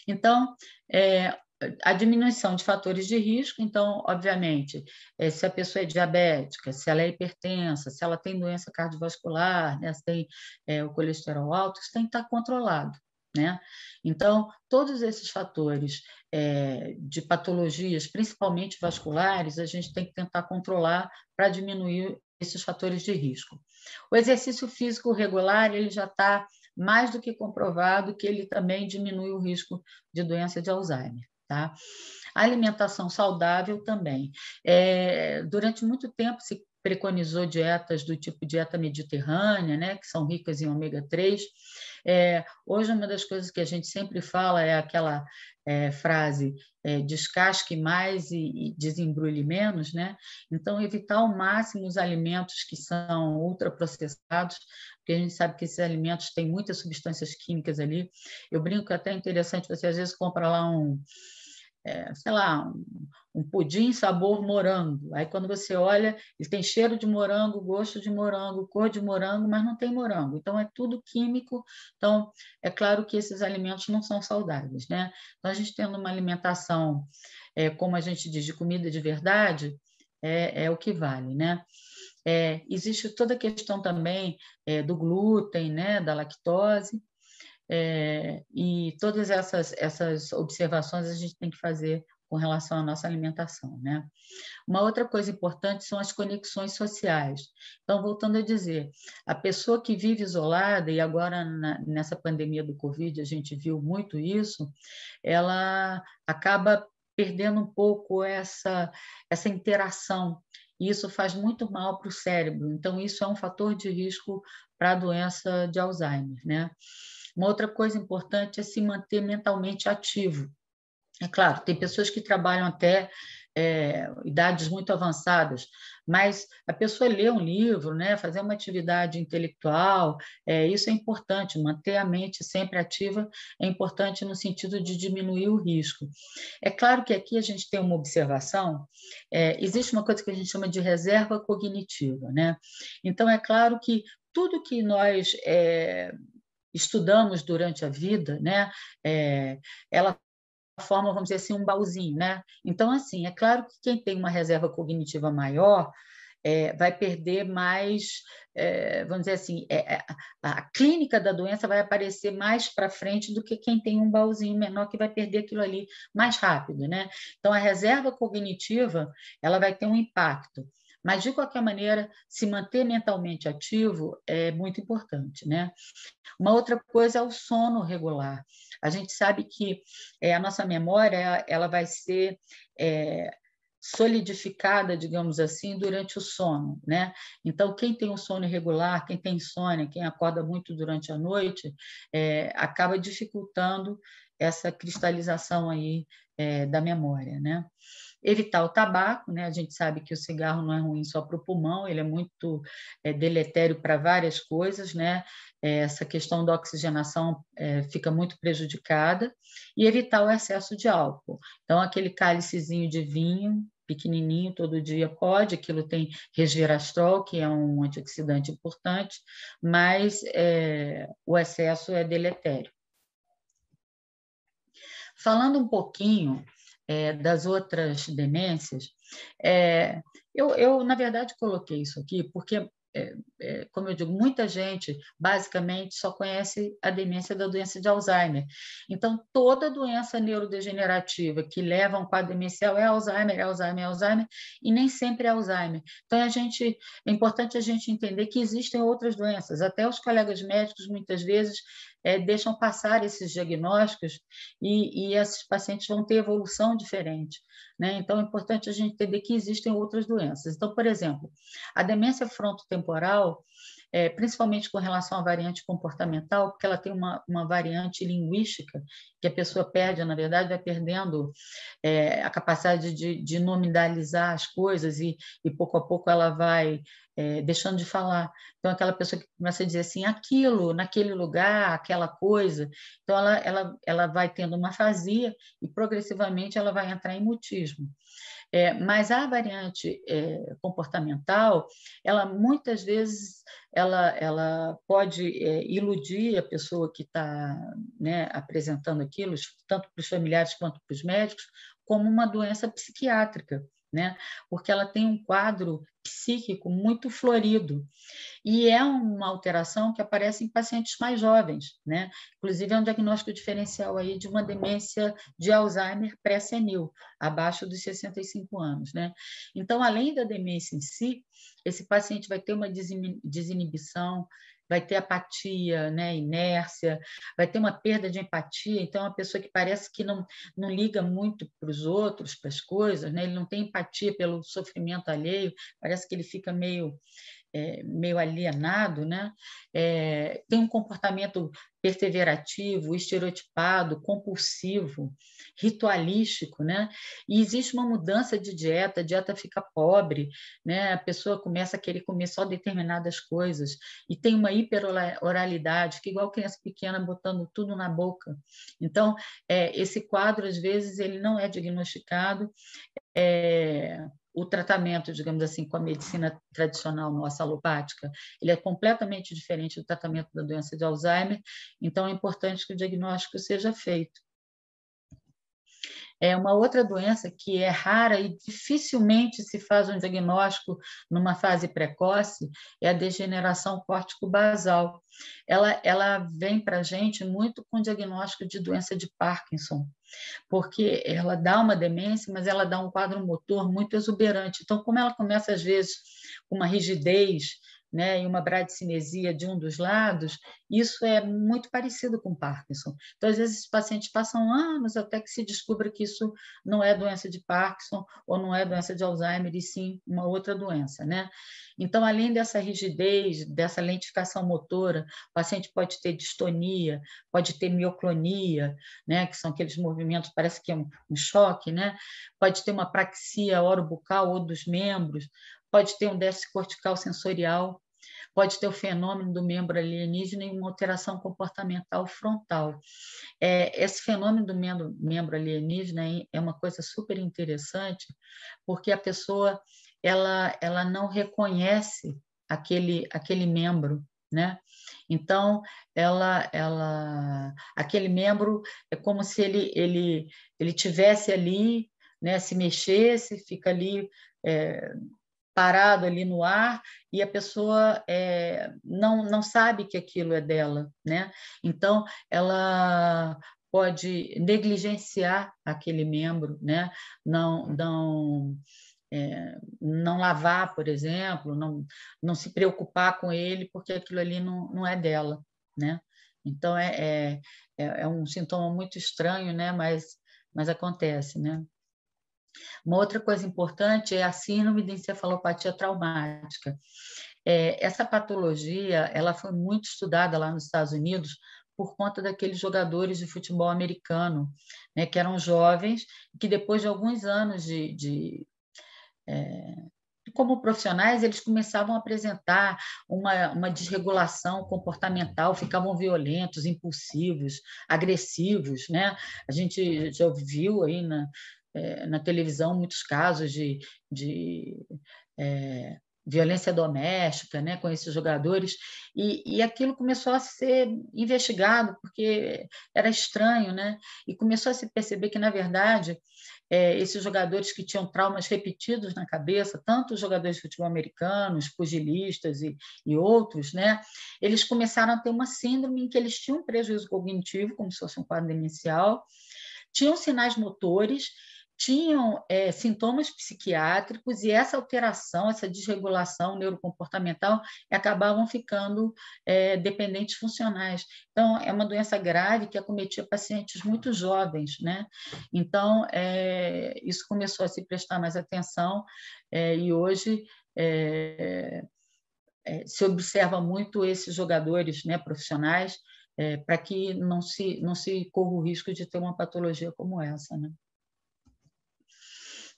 Então, é, a diminuição de fatores de risco, então, obviamente, eh, se a pessoa é diabética, se ela é hipertensa, se ela tem doença cardiovascular, né, se tem é, o colesterol alto, isso tem que estar controlado. Né? Então, todos esses fatores é, de patologias, principalmente vasculares, a gente tem que tentar controlar para diminuir esses fatores de risco. O exercício físico regular ele já está mais do que comprovado que ele também diminui o risco de doença de Alzheimer. Tá? A alimentação saudável também. É, durante muito tempo se preconizou dietas do tipo dieta mediterrânea, né, que são ricas em ômega 3. É, hoje, uma das coisas que a gente sempre fala é aquela é, frase é, descasque mais e, e desembrulhe menos, né? Então, evitar ao máximo os alimentos que são ultraprocessados, porque a gente sabe que esses alimentos têm muitas substâncias químicas ali. Eu brinco que é até interessante, você às vezes compra lá um é, sei lá, um, um, pudim sabor morango. Aí quando você olha, ele tem cheiro de morango, gosto de morango, cor de morango, mas não tem morango. Então é tudo químico. Então é claro que esses alimentos não são saudáveis, né? Então a gente tendo uma alimentação, é, como a gente diz, de comida de verdade, é, é o que vale, né? É, existe toda a questão também é, do glúten, né, da lactose, é, e todas essas, essas observações a gente tem que fazer com relação à nossa alimentação. Né? Uma outra coisa importante são as conexões sociais. Então, voltando a dizer, a pessoa que vive isolada, e agora na, nessa pandemia do Covid a gente viu muito isso, ela acaba perdendo um pouco essa, essa interação e isso faz muito mal para o cérebro. Então, isso é um fator de risco para a doença de Alzheimer. Né? Uma outra coisa importante é se manter mentalmente ativo. É claro, tem pessoas que trabalham até é, idades muito avançadas, mas a pessoa ler um livro, né, fazer uma atividade intelectual, é, isso é importante, manter a mente sempre ativa é importante no sentido de diminuir o risco. É claro que aqui a gente tem uma observação, é, existe uma coisa que a gente chama de reserva cognitiva, né? Então, é claro que tudo que nós é, estudamos durante a vida, né, é, ela forma, vamos dizer assim, um baúzinho, né? Então, assim, é claro que quem tem uma reserva cognitiva maior é, vai perder mais, é, vamos dizer assim, é, é a clínica da doença vai aparecer mais para frente do que quem tem um baúzinho menor que vai perder aquilo ali mais rápido, né? Então, a reserva cognitiva ela vai ter um impacto. Mas, de qualquer maneira, se manter mentalmente ativo é muito importante. Né? Uma outra coisa é o sono regular. A gente sabe que é, a nossa memória ela vai ser é, solidificada, digamos assim, durante o sono, né? Então, quem tem um sono irregular, quem tem insônia, quem acorda muito durante a noite, é, acaba dificultando essa cristalização aí é, da memória, né? Evitar o tabaco, né? A gente sabe que o cigarro não é ruim só para o pulmão, ele é muito é, deletério para várias coisas, né? É, essa questão da oxigenação é, fica muito prejudicada e evitar o excesso de álcool. Então, aquele cálicezinho de vinho pequenininho todo dia pode, aquilo tem resveratrol, que é um antioxidante importante, mas é, o excesso é deletério. Falando um pouquinho é, das outras demências, é, eu, eu, na verdade, coloquei isso aqui porque é, é, como eu digo, muita gente basicamente só conhece a demência da doença de Alzheimer. Então, toda doença neurodegenerativa que leva a um quadro demencial é Alzheimer, é Alzheimer, é Alzheimer, e nem sempre é Alzheimer. Então, a gente, é importante a gente entender que existem outras doenças. Até os colegas médicos, muitas vezes, é, deixam passar esses diagnósticos e, e esses pacientes vão ter evolução diferente. Né? Então, é importante a gente entender que existem outras doenças. Então, por exemplo, a demência frontotemporal, é, principalmente com relação à variante comportamental, porque ela tem uma, uma variante linguística, que a pessoa perde, na verdade, vai perdendo é, a capacidade de, de nominalizar as coisas e, e, pouco a pouco, ela vai é, deixando de falar. Então, aquela pessoa que começa a dizer assim, aquilo, naquele lugar, aquela coisa. Então, ela, ela, ela vai tendo uma fazia e, progressivamente, ela vai entrar em mutismo. É, mas a variante é, comportamental, ela muitas vezes ela, ela pode é, iludir a pessoa que está né, apresentando aquilo, tanto para os familiares quanto para os médicos, como uma doença psiquiátrica né? Porque ela tem um quadro psíquico muito florido e é uma alteração que aparece em pacientes mais jovens, né? Inclusive é um diagnóstico diferencial aí de uma demência de Alzheimer pré-senil, abaixo dos 65 anos, né? Então, além da demência em si, esse paciente vai ter uma desinibição, vai ter apatia, né, inércia, vai ter uma perda de empatia. Então, é uma pessoa que parece que não, não liga muito para os outros, para as coisas, né? ele não tem empatia pelo sofrimento alheio, parece que ele fica meio é, meio alienado, né? É, tem um comportamento perseverativo, estereotipado, compulsivo, ritualístico, né? E existe uma mudança de dieta, a dieta fica pobre, né? A pessoa começa a querer comer só determinadas coisas e tem uma hiperoralidade, que igual criança pequena botando tudo na boca. Então, é, esse quadro às vezes ele não é diagnosticado. É, o tratamento, digamos assim, com a medicina tradicional nossa alopática, ele é completamente diferente do tratamento da doença de Alzheimer, então é importante que o diagnóstico seja feito. É uma outra doença que é rara e dificilmente se faz um diagnóstico numa fase precoce é a degeneração córtico-basal. Ela, ela vem para a gente muito com diagnóstico de doença de Parkinson, porque ela dá uma demência, mas ela dá um quadro motor muito exuberante. Então, como ela começa, às vezes, com uma rigidez né, e uma bradicinesia de um dos lados, isso é muito parecido com Parkinson. Então, às vezes, os pacientes passam anos até que se descubra que isso não é doença de Parkinson ou não é doença de Alzheimer, e sim uma outra doença. Né? Então, além dessa rigidez, dessa lentificação motora, o paciente pode ter distonia, pode ter mioclonia, né, que são aqueles movimentos, parece que é um, um choque, né? pode ter uma praxia orobucal ou dos membros, pode ter um déficit cortical sensorial, pode ter o fenômeno do membro alienígena e uma alteração comportamental frontal. É, esse fenômeno do membro, membro alienígena é uma coisa super interessante, porque a pessoa ela, ela não reconhece aquele, aquele membro, né? Então, ela, ela, aquele membro é como se ele, ele, ele tivesse ali, né? Se mexesse, fica ali é, parado ali no ar e a pessoa é, não, não sabe que aquilo é dela, né? Então, ela pode negligenciar aquele membro, né? Não, não, é, não lavar, por exemplo, não, não se preocupar com ele porque aquilo ali não, não é dela, né? Então, é, é, é um sintoma muito estranho, né? Mas, mas acontece, né? Uma outra coisa importante é a síndrome de encefalopatia traumática. É, essa patologia ela foi muito estudada lá nos Estados Unidos por conta daqueles jogadores de futebol americano, né, que eram jovens, que depois de alguns anos de, de é, como profissionais, eles começavam a apresentar uma, uma desregulação comportamental, ficavam violentos, impulsivos, agressivos. Né? A gente já viu aí na, é, na televisão muitos casos de, de é, violência doméstica né, com esses jogadores, e, e aquilo começou a ser investigado, porque era estranho, né? e começou a se perceber que, na verdade, é, esses jogadores que tinham traumas repetidos na cabeça, tanto os jogadores de futebol americanos, pugilistas e, e outros, né, eles começaram a ter uma síndrome em que eles tinham um prejuízo cognitivo, como se fosse um quadro demencial, tinham sinais motores tinham é, sintomas psiquiátricos e essa alteração, essa desregulação neurocomportamental acabavam ficando é, dependentes funcionais. Então, é uma doença grave que acometia pacientes muito jovens, né? Então, é, isso começou a se prestar mais atenção é, e hoje é, é, se observa muito esses jogadores né, profissionais para que não se, não se corra o risco de ter uma patologia como essa, né?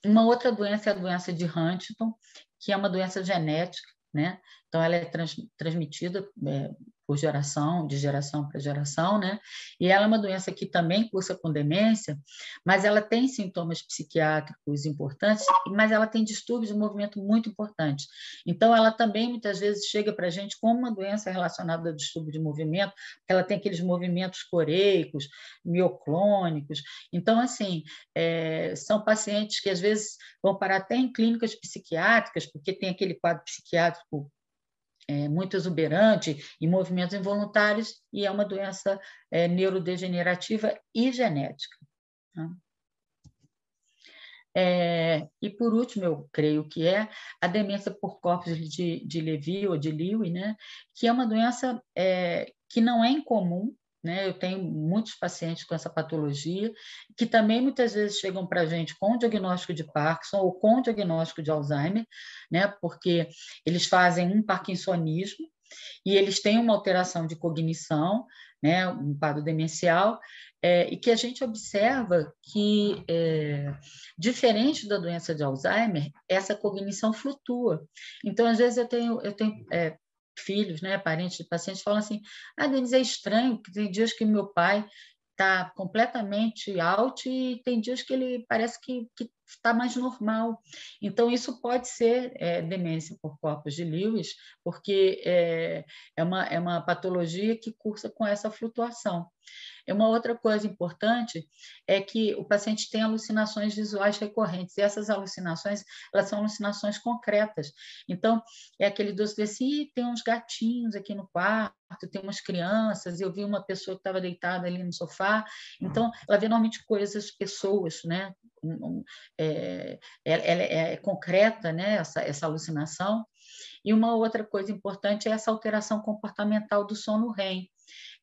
Uma outra doença é a doença de Huntington, que é uma doença genética, né? Então, ela é trans, transmitida é, por geração, de geração para geração, né? E ela é uma doença que também cursa com demência, mas ela tem sintomas psiquiátricos importantes, mas ela tem distúrbios de movimento muito importantes. Então, ela também muitas vezes chega para a gente como uma doença relacionada a distúrbio de movimento, porque ela tem aqueles movimentos coreicos, mioclônicos. Então, assim, é, são pacientes que às vezes vão parar até em clínicas psiquiátricas, porque tem aquele quadro psiquiátrico é, muito exuberante e movimentos involuntários, e é uma doença é, neurodegenerativa e genética. Tá? É, e por último, eu creio que é a demência por corpos de, de Levy ou de Lewy, né, que é uma doença é, que não é incomum, né? Eu tenho muitos pacientes com essa patologia, que também muitas vezes chegam para a gente com diagnóstico de Parkinson ou com diagnóstico de Alzheimer, né? porque eles fazem um parkinsonismo e eles têm uma alteração de cognição, né? um quadro demencial, é, e que a gente observa que, é, diferente da doença de Alzheimer, essa cognição flutua. Então, às vezes, eu tenho, eu tenho é, filhos, né, parentes de pacientes, falam assim: ah, Denise, é estranho, porque tem dias que meu pai está completamente out e tem dias que ele parece que está mais normal. Então, isso pode ser é, demência por corpos de Lewis, porque é, é, uma, é uma patologia que cursa com essa flutuação. E uma outra coisa importante é que o paciente tem alucinações visuais recorrentes, e essas alucinações elas são alucinações concretas. Então, é aquele doce desse, tem uns gatinhos aqui no quarto, tem umas crianças, eu vi uma pessoa que estava deitada ali no sofá. Então, ela vê normalmente coisas, pessoas, né? Um, é, é, é concreta, né, essa, essa alucinação. E uma outra coisa importante é essa alteração comportamental do sono REM,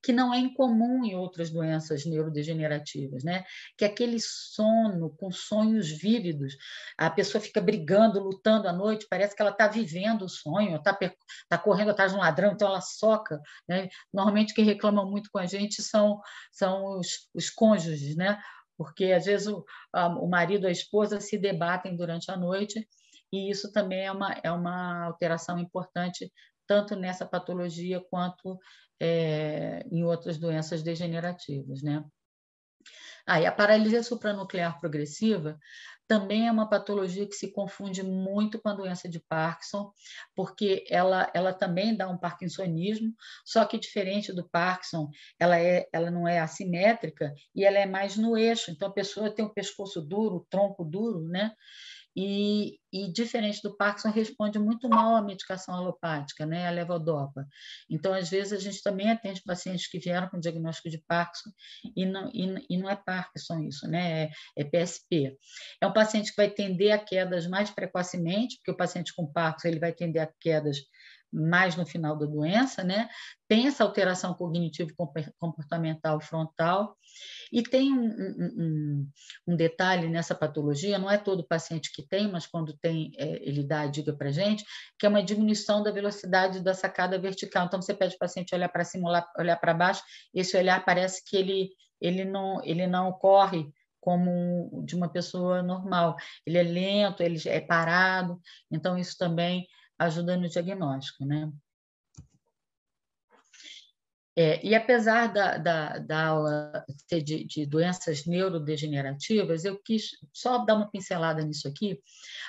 que não é incomum em outras doenças neurodegenerativas, né? Que é aquele sono com sonhos vívidos, a pessoa fica brigando, lutando à noite, parece que ela está vivendo o sonho, está tá correndo atrás de um ladrão, então ela soca. Né? Normalmente quem reclama muito com a gente são, são os, os cônjuges, né? Porque às vezes o, o marido e a esposa se debatem durante a noite e isso também é uma, é uma alteração importante tanto nessa patologia quanto é, em outras doenças degenerativas. Né? E a paralisia supranuclear progressiva também é uma patologia que se confunde muito com a doença de Parkinson, porque ela, ela também dá um parkinsonismo, só que diferente do Parkinson, ela, é, ela não é assimétrica e ela é mais no eixo. Então, a pessoa tem o pescoço duro, o tronco duro, né? E, e, diferente do Parkinson, responde muito mal à medicação alopática, né, a levodopa. Então, às vezes, a gente também atende pacientes que vieram com diagnóstico de Parkinson e não, e, e não é Parkinson isso, né, é, é, PSP. É um paciente que vai tender a quedas mais precocemente, porque o paciente com Parkinson ele vai tender a quedas mais no final da doença, né? Tem essa alteração cognitivo comportamental frontal e tem um, um, um, detalhe nessa patologia, não é todo paciente que tem, mas quando tem, é, ele dá a dica para gente, que é uma diminuição da velocidade da sacada vertical. Então, você pede o paciente olhar para cima, olhar para baixo, esse olhar parece que ele, ele, não, ele não corre como de uma pessoa normal. Ele é lento, ele é parado, então isso também ajuda no diagnóstico, né? É, e apesar da, da, da aula ser de, de, doenças neurodegenerativas, eu quis só dar uma pincelada nisso aqui,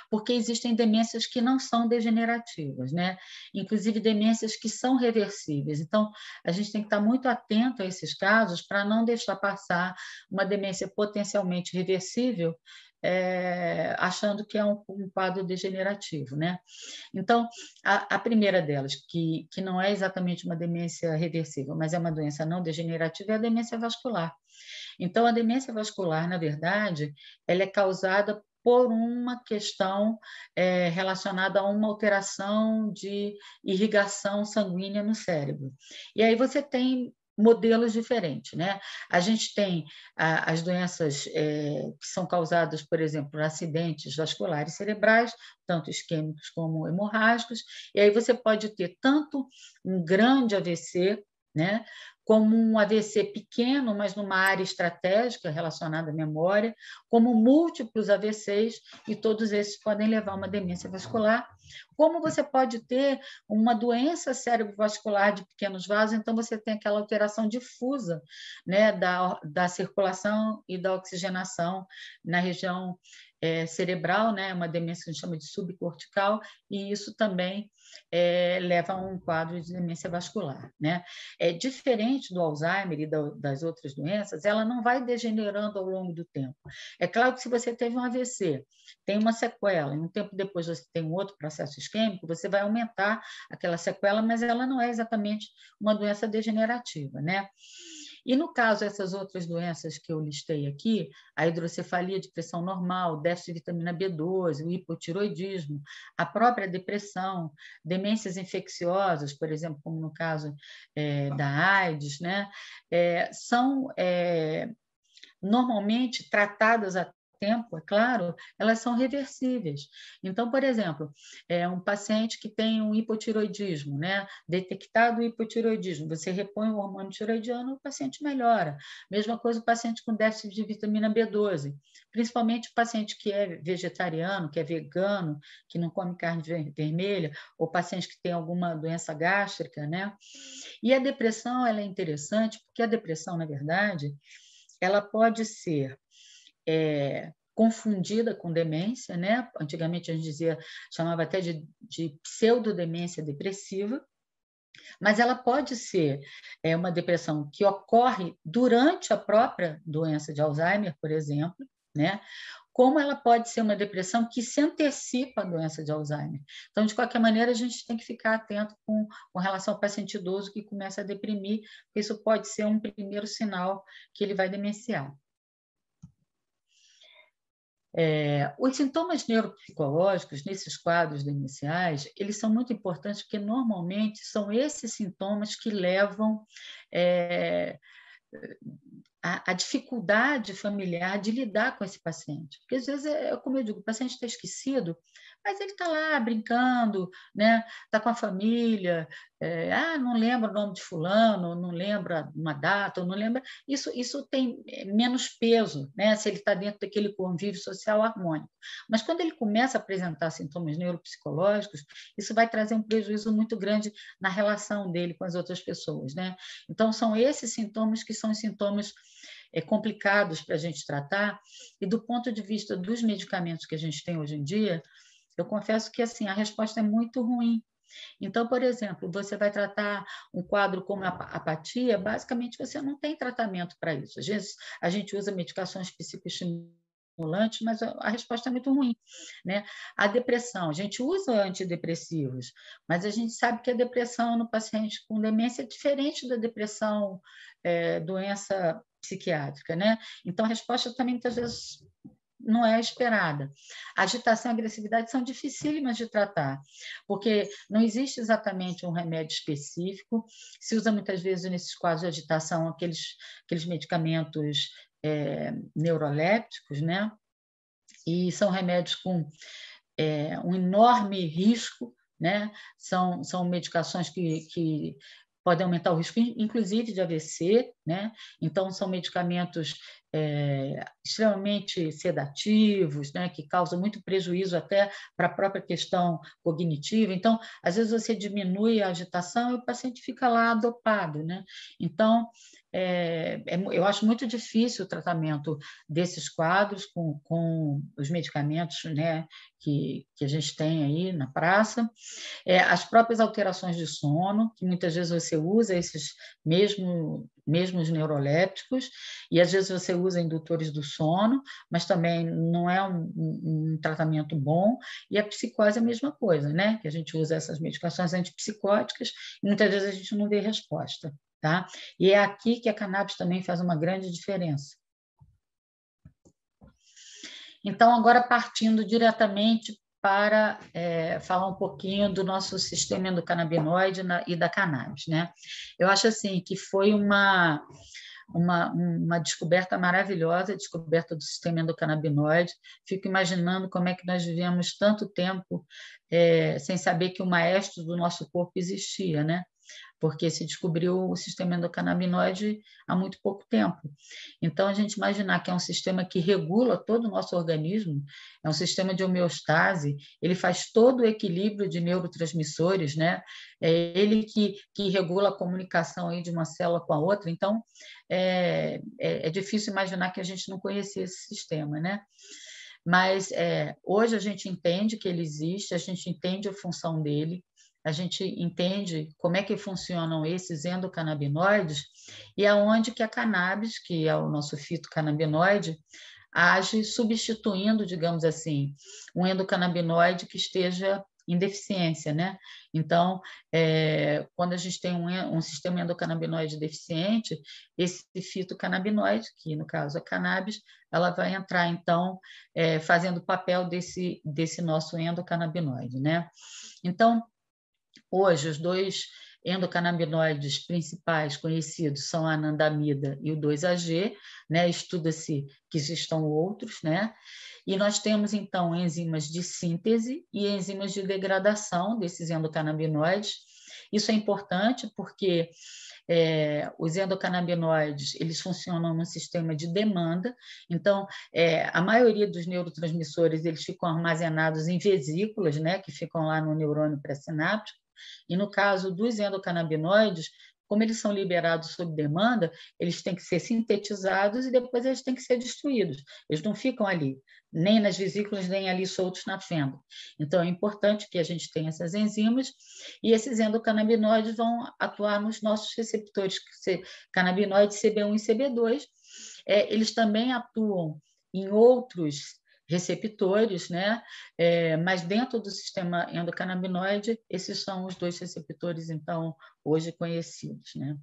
porque existem demências que não são degenerativas, né? Inclusive demências que são reversíveis. Então, a gente tem que estar muito atento a esses casos para não deixar passar uma demência potencialmente reversível é, achando que é um, um, quadro degenerativo. Né? Então, a, a, primeira delas, que, que não é exatamente uma demência reversível, mas é uma doença não degenerativa, é a demência vascular. Então, a demência vascular, na verdade, ela é causada por uma questão é, relacionada a uma alteração de irrigação sanguínea no cérebro. E aí você tem modelos diferentes. Né? A gente tem a, as doenças é, que são causadas, por exemplo, por acidentes vasculares cerebrais, tanto isquêmicos como hemorrágicos, e aí você pode ter tanto um grande AVC, né, como um AVC pequeno, mas numa área estratégica relacionada à memória, como múltiplos AVCs, e todos esses podem levar a uma demência vascular. Como você pode ter uma doença cerebrovascular de pequenos vasos, então você tem aquela alteração difusa né, da, da circulação e da oxigenação na região é, cerebral, né, uma demência que a gente chama de subcortical, e isso também é, leva a um quadro de demência vascular. Né? É diferente do Alzheimer e da, das outras doenças, ela não vai degenerando ao longo do tempo. É claro que se você teve um AVC, tem uma sequela, e um tempo depois você tem um outro processo isquêmico, você vai aumentar aquela sequela, mas ela não é exatamente uma doença degenerativa. Né? E no caso dessas outras doenças que eu listei aqui, a hidrocefalia de pressão normal, déficit de vitamina B12, o hipotiroidismo, a própria depressão, demências infecciosas, por exemplo, como no caso é, da AIDS, né, é, são é, normalmente tratadas tempo, é claro, elas são reversíveis. Então, por exemplo, é um paciente que tem um hipotiroidismo, né? detectado o hipotiroidismo, você repõe o hormônio tiroidiano, o paciente melhora. Mesma coisa o paciente com déficit de vitamina B12, principalmente o paciente que é vegetariano, que é vegano, que não come carne vermelha, ou paciente que tem alguma doença gástrica, né? E a depressão, ela é interessante, porque a depressão, na verdade, ela pode ser é, confundida com demência, né? Antigamente a gente dizia, chamava até de, de pseudodemência depressiva, mas ela pode ser é, uma depressão que ocorre durante a própria doença de Alzheimer, por exemplo, né? Como ela pode ser uma depressão que se antecipa à doença de Alzheimer. Então, de qualquer maneira, a gente tem que ficar atento com, com relação ao paciente idoso que começa a deprimir, porque isso pode ser um primeiro sinal que ele vai demenciar. É, os sintomas neuropsicológicos, nesses quadros iniciais, eles são muito importantes porque, normalmente, são esses sintomas que levam é, a, a, dificuldade familiar de lidar com esse paciente. Porque, às vezes, é, como eu digo, o paciente está esquecido, mas ele está lá brincando, né? Está com a família, é, ah, não lembra o nome de fulano, não lembra uma data, não lembra. Isso, isso tem é, menos peso, né? Se ele está dentro daquele convívio social harmônico. Mas quando ele começa a apresentar sintomas neuropsicológicos, isso vai trazer um prejuízo muito grande na relação dele com as outras pessoas, né? Então são esses sintomas que são sintomas é, complicados para a gente tratar e do ponto de vista dos medicamentos que a gente tem hoje em dia eu confesso que assim a resposta é muito ruim. Então, por exemplo, você vai tratar um quadro como a apatia, basicamente você não tem tratamento para isso. Às vezes a gente usa medicações psicoestimulantes, mas a resposta é muito ruim. Né? A depressão, a gente usa antidepressivos, mas a gente sabe que a depressão no paciente com demência é diferente da depressão é, doença psiquiátrica. Né? Então, a resposta também muitas vezes não é esperada. Agitação e agressividade são dificílimas de tratar, porque não existe exatamente um remédio específico. Se usa muitas vezes nesses quadros de agitação aqueles, aqueles medicamentos é, neurolépticos, né? E são remédios com é, um enorme risco, né? São, são medicações que, que podem aumentar o risco, inclusive de AVC, né? Então, são medicamentos é, extremamente sedativos, né? Que causam muito prejuízo até para a própria questão cognitiva. Então, às vezes você diminui a agitação e o paciente fica lá dopado, né? Então, é, é, eu acho muito difícil o tratamento desses quadros com, com os medicamentos né, que, que a gente tem aí na praça. É, as próprias alterações de sono, que muitas vezes você usa esses mesmo, mesmos neurolépticos, e às vezes você usa indutores do sono, mas também não é um, um, um tratamento bom. E a psicose é a mesma coisa, né? Que a gente usa essas medicações antipsicóticas e muitas vezes a gente não vê resposta. Tá? E é aqui que a cannabis também faz uma grande diferença. Então, agora partindo diretamente para é, falar um pouquinho do nosso sistema endocannabinoide na, e da cannabis. Né? Eu acho assim que foi uma, uma, uma descoberta maravilhosa, a descoberta do sistema endocannabinoide. Fico imaginando como é que nós vivemos tanto tempo é, sem saber que o maestro do nosso corpo existia, né? Porque se descobriu o sistema endocannabinoide há muito pouco tempo. Então, a gente imaginar que é um sistema que regula todo o nosso organismo, é um sistema de homeostase, ele faz todo o equilíbrio de neurotransmissores, né? É ele que, que regula a comunicação aí de uma célula com a outra. Então, é, é, é difícil imaginar que a gente não conhecia esse sistema, né? Mas é, hoje a gente entende que ele existe, a gente entende a função dele, a gente entende como é que funcionam esses endocannabinoides e aonde que a cannabis, que é o nosso fitocannabinoide, age substituindo, digamos assim, um endocannabinoide que esteja em deficiência, né? Então, é, quando a gente tem um, um, sistema endocannabinoide deficiente, esse fitocannabinoide, que no caso é cannabis, ela vai entrar, então, é, fazendo o papel desse, desse nosso endocannabinoide, né? Então, Hoje, os dois endocannabinoides principais conhecidos são a anandamida e o 2-AG, né? Estuda-se que existam outros, né? E nós temos então enzimas de síntese e enzimas de degradação desses endocannabinoides. Isso é importante porque é, os endocannabinoides eles funcionam no sistema de demanda, então é, a maioria dos neurotransmissores eles ficam armazenados em vesículas, né, que ficam lá no neurônio pré-sináptico, e no caso dos endocannabinoides, como eles são liberados sob demanda, eles têm que ser sintetizados e depois eles têm que ser destruídos. Eles não ficam ali, nem nas vesículas, nem ali soltos na fenda. Então, é importante que a gente tenha essas enzimas e esses endocannabinoides vão atuar nos nossos receptores canabinoides CB1 e CB2. É, eles também atuam em outros receptores, né? É, mas dentro do sistema endocannabinoide, esses são os dois receptores, então, hoje conhecidos, né?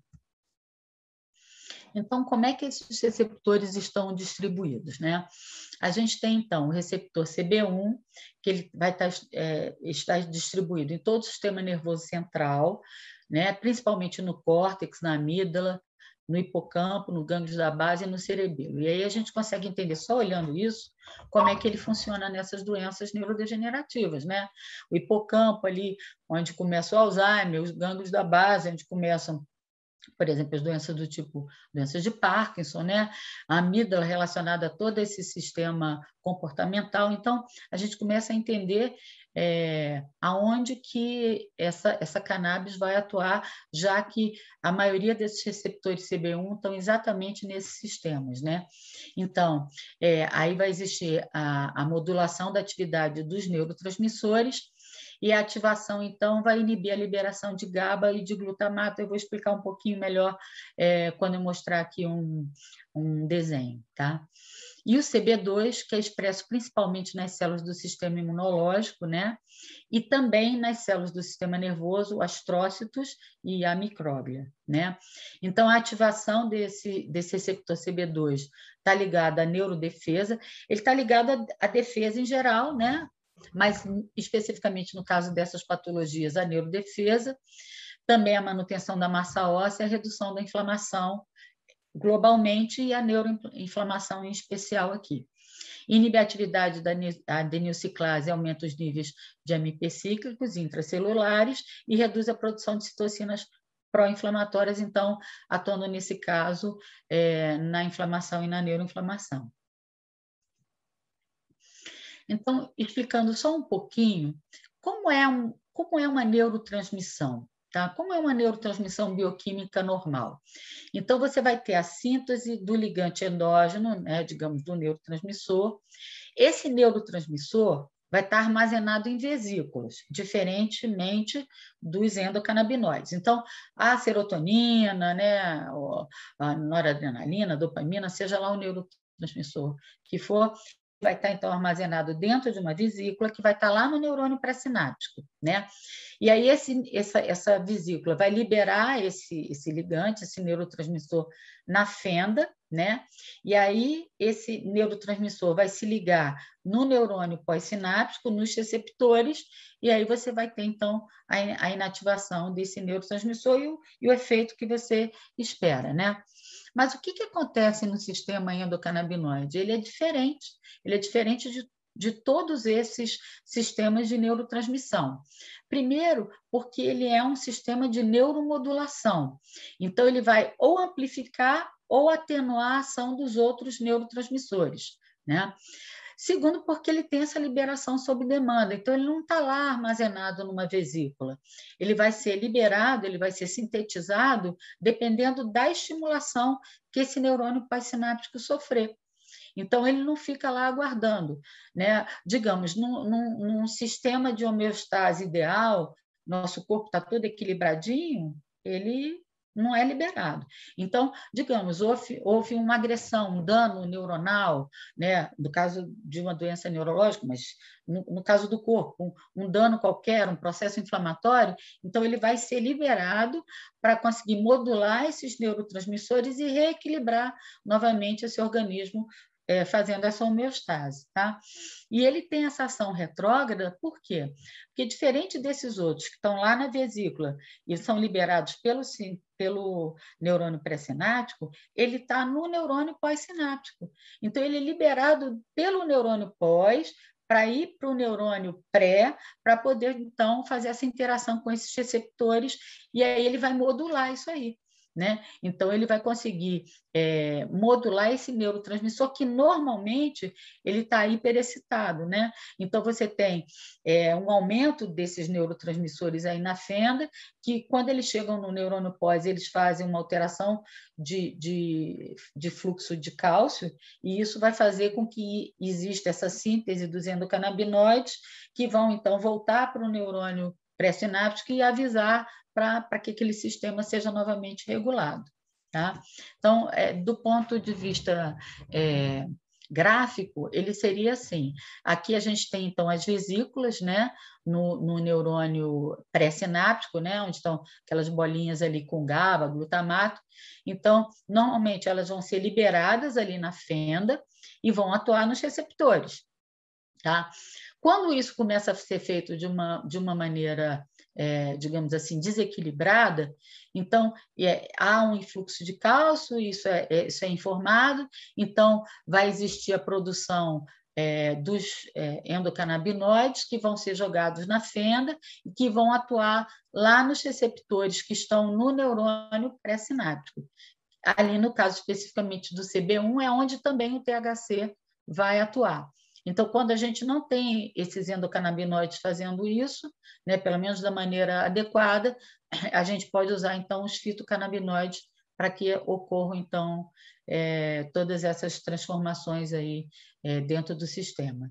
Então, como é que esses receptores estão distribuídos? Né? A gente tem, então, o receptor CB1, que ele vai estar, é, estar distribuído em todo o sistema nervoso central, né? principalmente no córtex, na amígdala, no hipocampo, no gânglio da base e no cerebelo. E aí a gente consegue entender, só olhando isso, como é que ele funciona nessas doenças neurodegenerativas, né? O hipocampo ali, onde começa o Alzheimer, os gânglios da base, onde começam por exemplo, as doenças do tipo doenças de Parkinson, né? A amígdala relacionada a todo esse sistema comportamental. Então, a gente começa a entender é, aonde que essa, essa cannabis vai atuar, já que a maioria desses receptores CB1 estão exatamente nesses sistemas, né? Então, é, aí vai existir a, a modulação da atividade dos neurotransmissores, e a ativação, então, vai inibir a liberação de GABA e de glutamato. Eu vou explicar um pouquinho melhor é, quando eu mostrar aqui um, um desenho, tá? E o CB2, que é expresso principalmente nas células do sistema imunológico, né? E também nas células do sistema nervoso, astrócitos e a micróglia, né? Então, a ativação desse, desse receptor CB2 está ligada à neurodefesa, ele está ligado à defesa em geral, né? Mas especificamente no caso dessas patologias, a neurodefesa, também a manutenção da massa óssea, a redução da inflamação globalmente e a neuroinflamação em especial aqui. Inibe a atividade da adenilciclase, aumenta os níveis de AMP cíclicos intracelulares e reduz a produção de citocinas pró-inflamatórias, então, atuando nesse caso é, na inflamação e na neuroinflamação. Então, explicando só um pouquinho, como é, um, como é uma neurotransmissão? Tá? Como é uma neurotransmissão bioquímica normal? Então, você vai ter a síntese do ligante endógeno, né, digamos, do neurotransmissor. Esse neurotransmissor vai estar armazenado em vesículas, diferentemente dos endocannabinoides. Então, a serotonina, né, a noradrenalina, a dopamina, seja lá o neurotransmissor que for, vai estar então armazenado dentro de uma vesícula que vai estar lá no neurônio pré-sináptico, né? E aí esse, essa, essa vesícula vai liberar esse, esse ligante, esse neurotransmissor na fenda, né? E aí esse neurotransmissor vai se ligar no neurônio pós-sináptico, nos receptores, e aí você vai ter então a, inativação desse neurotransmissor e o, e o efeito que você espera, né? Mas o que, que acontece no sistema endocannabinoide? Ele é diferente, ele é diferente de, de todos esses sistemas de neurotransmissão. Primeiro, porque ele é um sistema de neuromodulação. Então, ele vai ou amplificar ou atenuar a ação dos outros neurotransmissores. Né? Segundo, porque ele tem essa liberação sob demanda, então ele não está lá armazenado numa vesícula. Ele vai ser liberado, ele vai ser sintetizado dependendo da estimulação que esse neurônio pós-sináptico sofrer. Então, ele não fica lá aguardando. Né? Digamos, num, num, num sistema de homeostase ideal, nosso corpo está todo equilibradinho, ele não é liberado. Então, digamos, houve, houve uma agressão, um dano neuronal, né, no caso de uma doença neurológica, mas no, no caso do corpo, um, um, dano qualquer, um processo inflamatório, então ele vai ser liberado para conseguir modular esses neurotransmissores e reequilibrar novamente esse organismo é, fazendo essa homeostase. Tá? E ele tem essa ação retrógrada, por quê? Porque, diferente desses outros que estão lá na vesícula e são liberados pelo, pelo neurônio pré-sináptico, ele está no neurônio pós-sináptico. Então, ele é liberado pelo neurônio pós para ir para o neurônio pré, para poder, então, fazer essa interação com esses receptores, e aí ele vai modular isso aí. Né? Então, ele vai conseguir é, modular esse neurotransmissor que normalmente ele está hiperexcitado. Né? Então, você tem é, um aumento desses neurotransmissores aí na fenda, que quando eles chegam no neurônio pós, eles fazem uma alteração de, de, de fluxo de cálcio, e isso vai fazer com que exista essa síntese dos endocannabinoides, que vão então voltar para o neurônio pré-sináptico e avisar para que aquele sistema seja novamente regulado. Tá? Então, é, do ponto de vista é, gráfico, ele seria assim. Aqui a gente tem, então, as vesículas, né? No, no neurônio pré-sináptico, né? Onde estão aquelas bolinhas ali com GABA, glutamato. Então, normalmente, elas vão ser liberadas ali na fenda e vão atuar nos receptores, tá? Quando isso começa a ser feito de uma, de uma maneira é, digamos assim, desequilibrada, então é, há um influxo de cálcio, isso é, é, isso é informado, então vai existir a produção é, dos é, endocannabinoides que vão ser jogados na fenda e que vão atuar lá nos receptores que estão no neurônio pré-sináptico. Ali, no caso especificamente do CB1, é onde também o THC vai atuar. Então, quando a gente não tem esses endocannabinoides fazendo isso, né, pelo menos da maneira adequada, a gente pode usar então os fitocannabinoides para que ocorram então é, todas essas transformações aí é, dentro do sistema.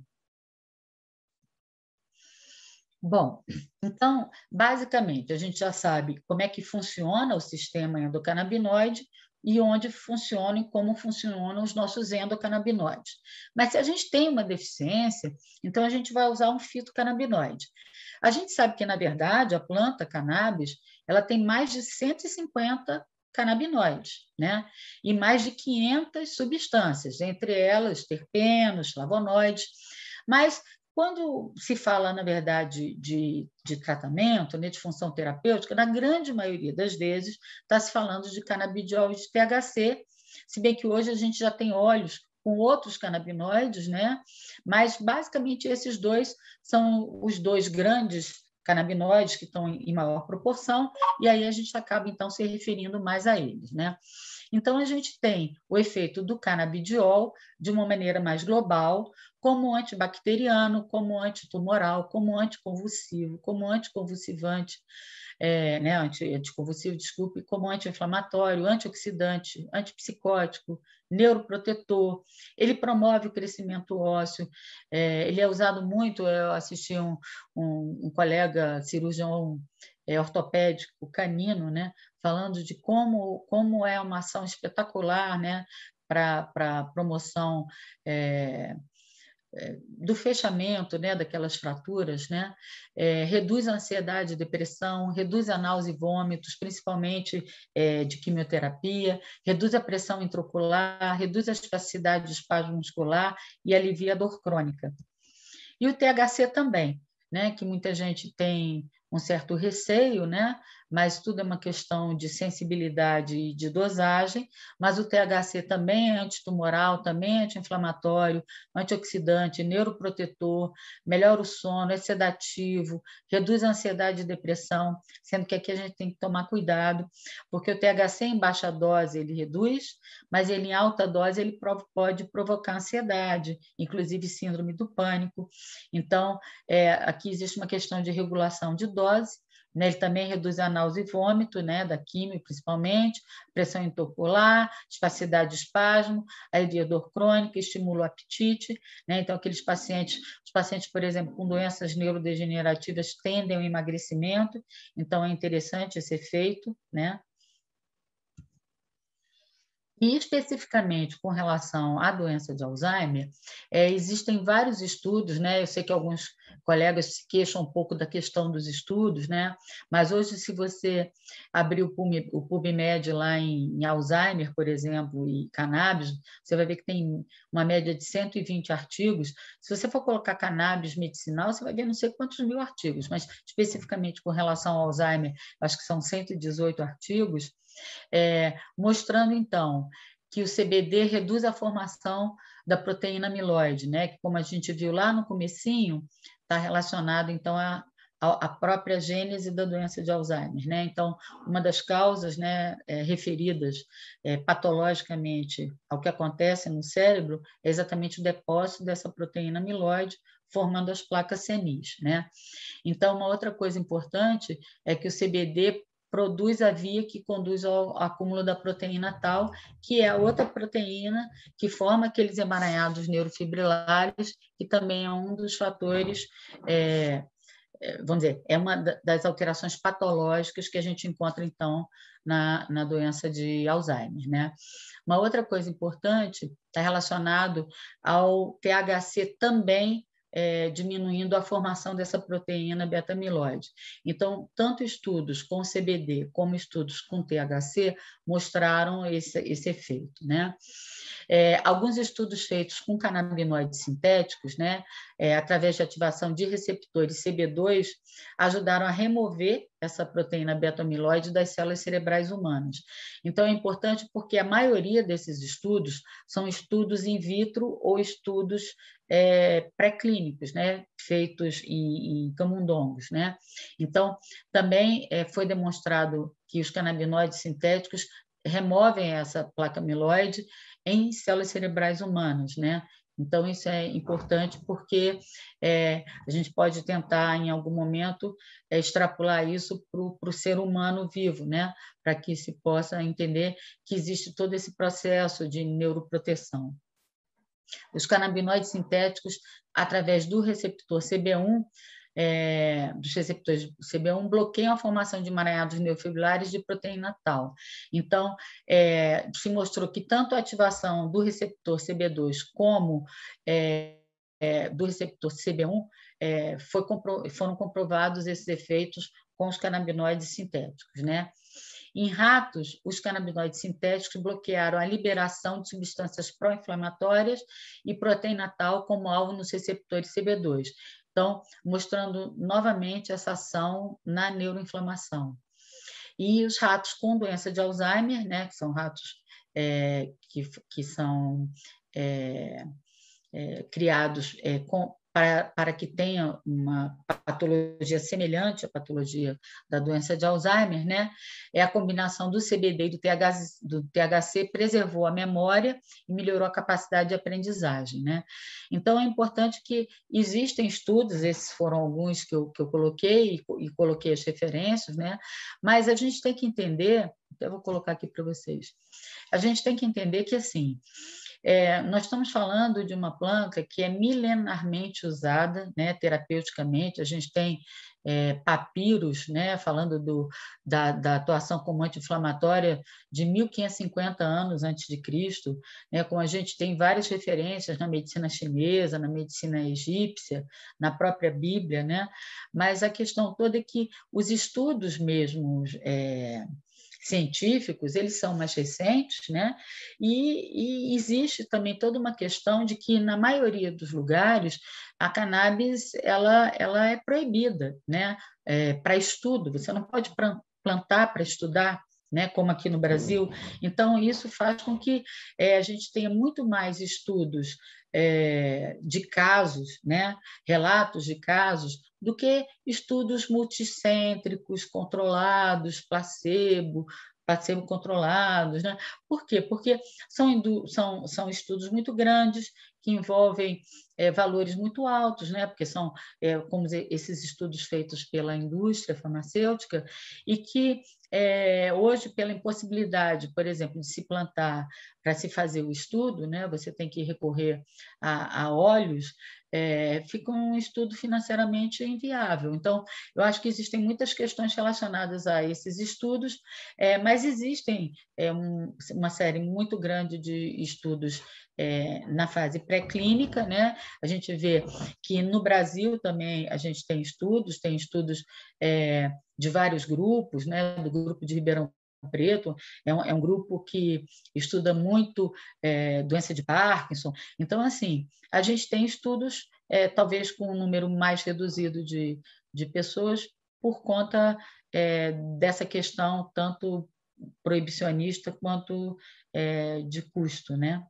Bom, então, basicamente, a gente já sabe como é que funciona o sistema endocannabinoide, e onde funcionam e como funcionam os nossos endocannabinoides. Mas se a gente tem uma deficiência, então a gente vai usar um fitocannabinoide. A gente sabe que, na verdade, a planta cannabis ela tem mais de 150 canabinoides, né? E mais de 500 substâncias, entre elas terpenos, flavonoides. Mas quando se fala, na verdade, de, de tratamento, né, de função terapêutica, na grande maioria das vezes está se falando de canabidiol e de THC, se bem que hoje a gente já tem óleos com outros canabinoides, né? mas basicamente esses dois são os dois grandes canabinoides que estão em maior proporção, e aí a gente acaba então se referindo mais a eles. Né? Então, a gente tem o efeito do canabidiol de uma maneira mais global, como antibacteriano, como antitumoral, como anticonvulsivo, como anticonvulsivante, é, né, anti, anticonvulsivo, desculpe, como anti-inflamatório, antioxidante, antipsicótico, neuroprotetor. Ele promove o crescimento ósseo. É, ele é usado muito. Eu assisti um, um, um colega cirurgião é, ortopédico canino, né, falando de como, como é uma ação espetacular né, para promoção é, é, do fechamento né, daquelas fraturas, né, é, reduz a ansiedade e depressão, reduz a náusea e vômitos, principalmente é, de quimioterapia, reduz a pressão intraocular, reduz a espasticidade do espasmo muscular e alivia a dor crônica. E o THC também, né, que muita gente tem um certo receio, né? Mas tudo é uma questão de sensibilidade e de dosagem, mas o THC também é antitumoral, também é anti-inflamatório, antioxidante, neuroprotetor, melhora o sono, é sedativo, reduz a ansiedade e depressão, sendo que aqui a gente tem que tomar cuidado, porque o THC em baixa dose ele reduz, mas ele em alta dose ele pode provocar ansiedade, inclusive síndrome do pânico. Então, é, aqui existe uma questão de regulação de dose, né? Ele também reduz a náusea e vômito, né? da química principalmente, pressão intraocular, espasticidade de espasmo, alivia dor crônica, estimula o apetite. Né? Então, aqueles pacientes, os pacientes, por exemplo, com doenças neurodegenerativas tendem ao emagrecimento, então é interessante esse efeito, né? E especificamente com relação à doença de Alzheimer, é, existem vários estudos, né? Eu sei que alguns colegas se queixam um pouco da questão dos estudos, né? Mas hoje, se você abrir o, o PubMed lá em, em, Alzheimer, por exemplo, e cannabis, você vai ver que tem uma média de 120 artigos. Se você for colocar cannabis medicinal, você vai ver não sei quantos mil artigos, mas especificamente com relação ao Alzheimer, acho que são 118 artigos é, mostrando então que o CBD reduz a formação da proteína amiloide, né? Que como a gente viu lá no comecinho, está relacionado então a, a própria gênese da doença de Alzheimer, né? Então, uma das causas, né, é, referidas é, patologicamente ao que acontece no cérebro é exatamente o depósito dessa proteína amiloide formando as placas senis, né? Então, uma outra coisa importante é que o CBD produz a via que conduz ao acúmulo da proteína tal, que é a outra proteína que forma aqueles emaranhados neurofibrilares, que também é um dos fatores é, é, vamos dizer, é uma das alterações patológicas que a gente encontra, então, na, na doença de Alzheimer. Né? Uma outra coisa importante está relacionado ao THC também é, diminuindo a formação dessa proteína beta-amiloide. Então, tanto estudos com CBD como estudos com THC mostraram esse, esse efeito. Né? É, alguns estudos feitos com canabinoides sintéticos, né, é, através de ativação de receptores CB2, ajudaram a remover essa proteína beta-amiloide das células cerebrais humanas. Então, é importante porque a maioria desses estudos são estudos in vitro ou estudos é, pré-clínicos, né, feitos em, em, camundongos. Né? Então, também é, foi demonstrado que os canabinoides sintéticos removem essa placa amiloide em células cerebrais humanas, né? Então, isso é importante porque é, a gente pode tentar, em algum momento, é, extrapolar isso para o ser humano vivo, né? para que se possa entender que existe todo esse processo de neuroproteção. Os canabinoides sintéticos, através do receptor CB1, é, dos receptores CB1 bloqueiam a formação de emaranhados neurofibrilares de proteína tal. Então, é, se mostrou que tanto a ativação do receptor CB2 como é, é, do receptor CB1 é, compro, foram comprovados esses efeitos com os canabinoides sintéticos, né? Em ratos, os canabinoides sintéticos bloquearam a liberação de substâncias pró-inflamatórias e proteína tal como alvo nos receptores CB2. Então, mostrando novamente essa ação na neuroinflamação. E os ratos com doença de Alzheimer, né, que são ratos é, que, que são é, é, criados é, com, para, para que tenha uma patologia semelhante à patologia da doença de Alzheimer, né? É a combinação do CBD e do THC, do THC preservou a memória e melhorou a capacidade de aprendizagem, né? Então é importante que existem estudos, esses foram alguns que eu, que eu coloquei e, e coloquei as referências, né? Mas a gente tem que entender, eu vou colocar aqui para vocês. A gente tem que entender que assim, é, nós estamos falando de uma planta que é milenarmente usada né, terapeuticamente. A gente tem é, papiros, né, falando do, da, da, atuação como anti-inflamatória de 1550 anos antes de Cristo, né, como a gente tem várias referências na medicina chinesa, na medicina egípcia, na própria Bíblia, né, mas a questão toda é que os estudos mesmos é, científicos, eles são mais recentes, né? E, e, existe também toda uma questão de que na maioria dos lugares a cannabis ela, ela é proibida, né? É, para estudo, você não pode plantar para estudar, né, como aqui no Brasil. Então, isso faz com que é, a gente tenha muito mais estudos é, de casos, né, relatos de casos, do que estudos multicêntricos, controlados, placebo, placebo controlados. Né? Por quê? Porque são, são, são estudos muito grandes que envolvem é, valores muito altos, né? porque são é, como dizer, esses estudos feitos pela indústria farmacêutica e que é, hoje, pela impossibilidade, por exemplo, de se plantar para se fazer o estudo, né? você tem que recorrer a, a óleos, é, fica um estudo financeiramente inviável. Então, eu acho que existem muitas questões relacionadas a esses estudos, é, mas existem é, um, uma série muito grande de estudos é, na fase pré-clínica, né? A gente vê que no Brasil também a gente tem estudos, tem estudos é, de vários grupos, né? Do grupo de Ribeirão Preto, é um, é um, grupo que estuda muito é, doença de Parkinson. Então, assim, a gente tem estudos, é, talvez com um número mais reduzido de, de pessoas, por conta é, dessa questão tanto proibicionista quanto é, de custo, né?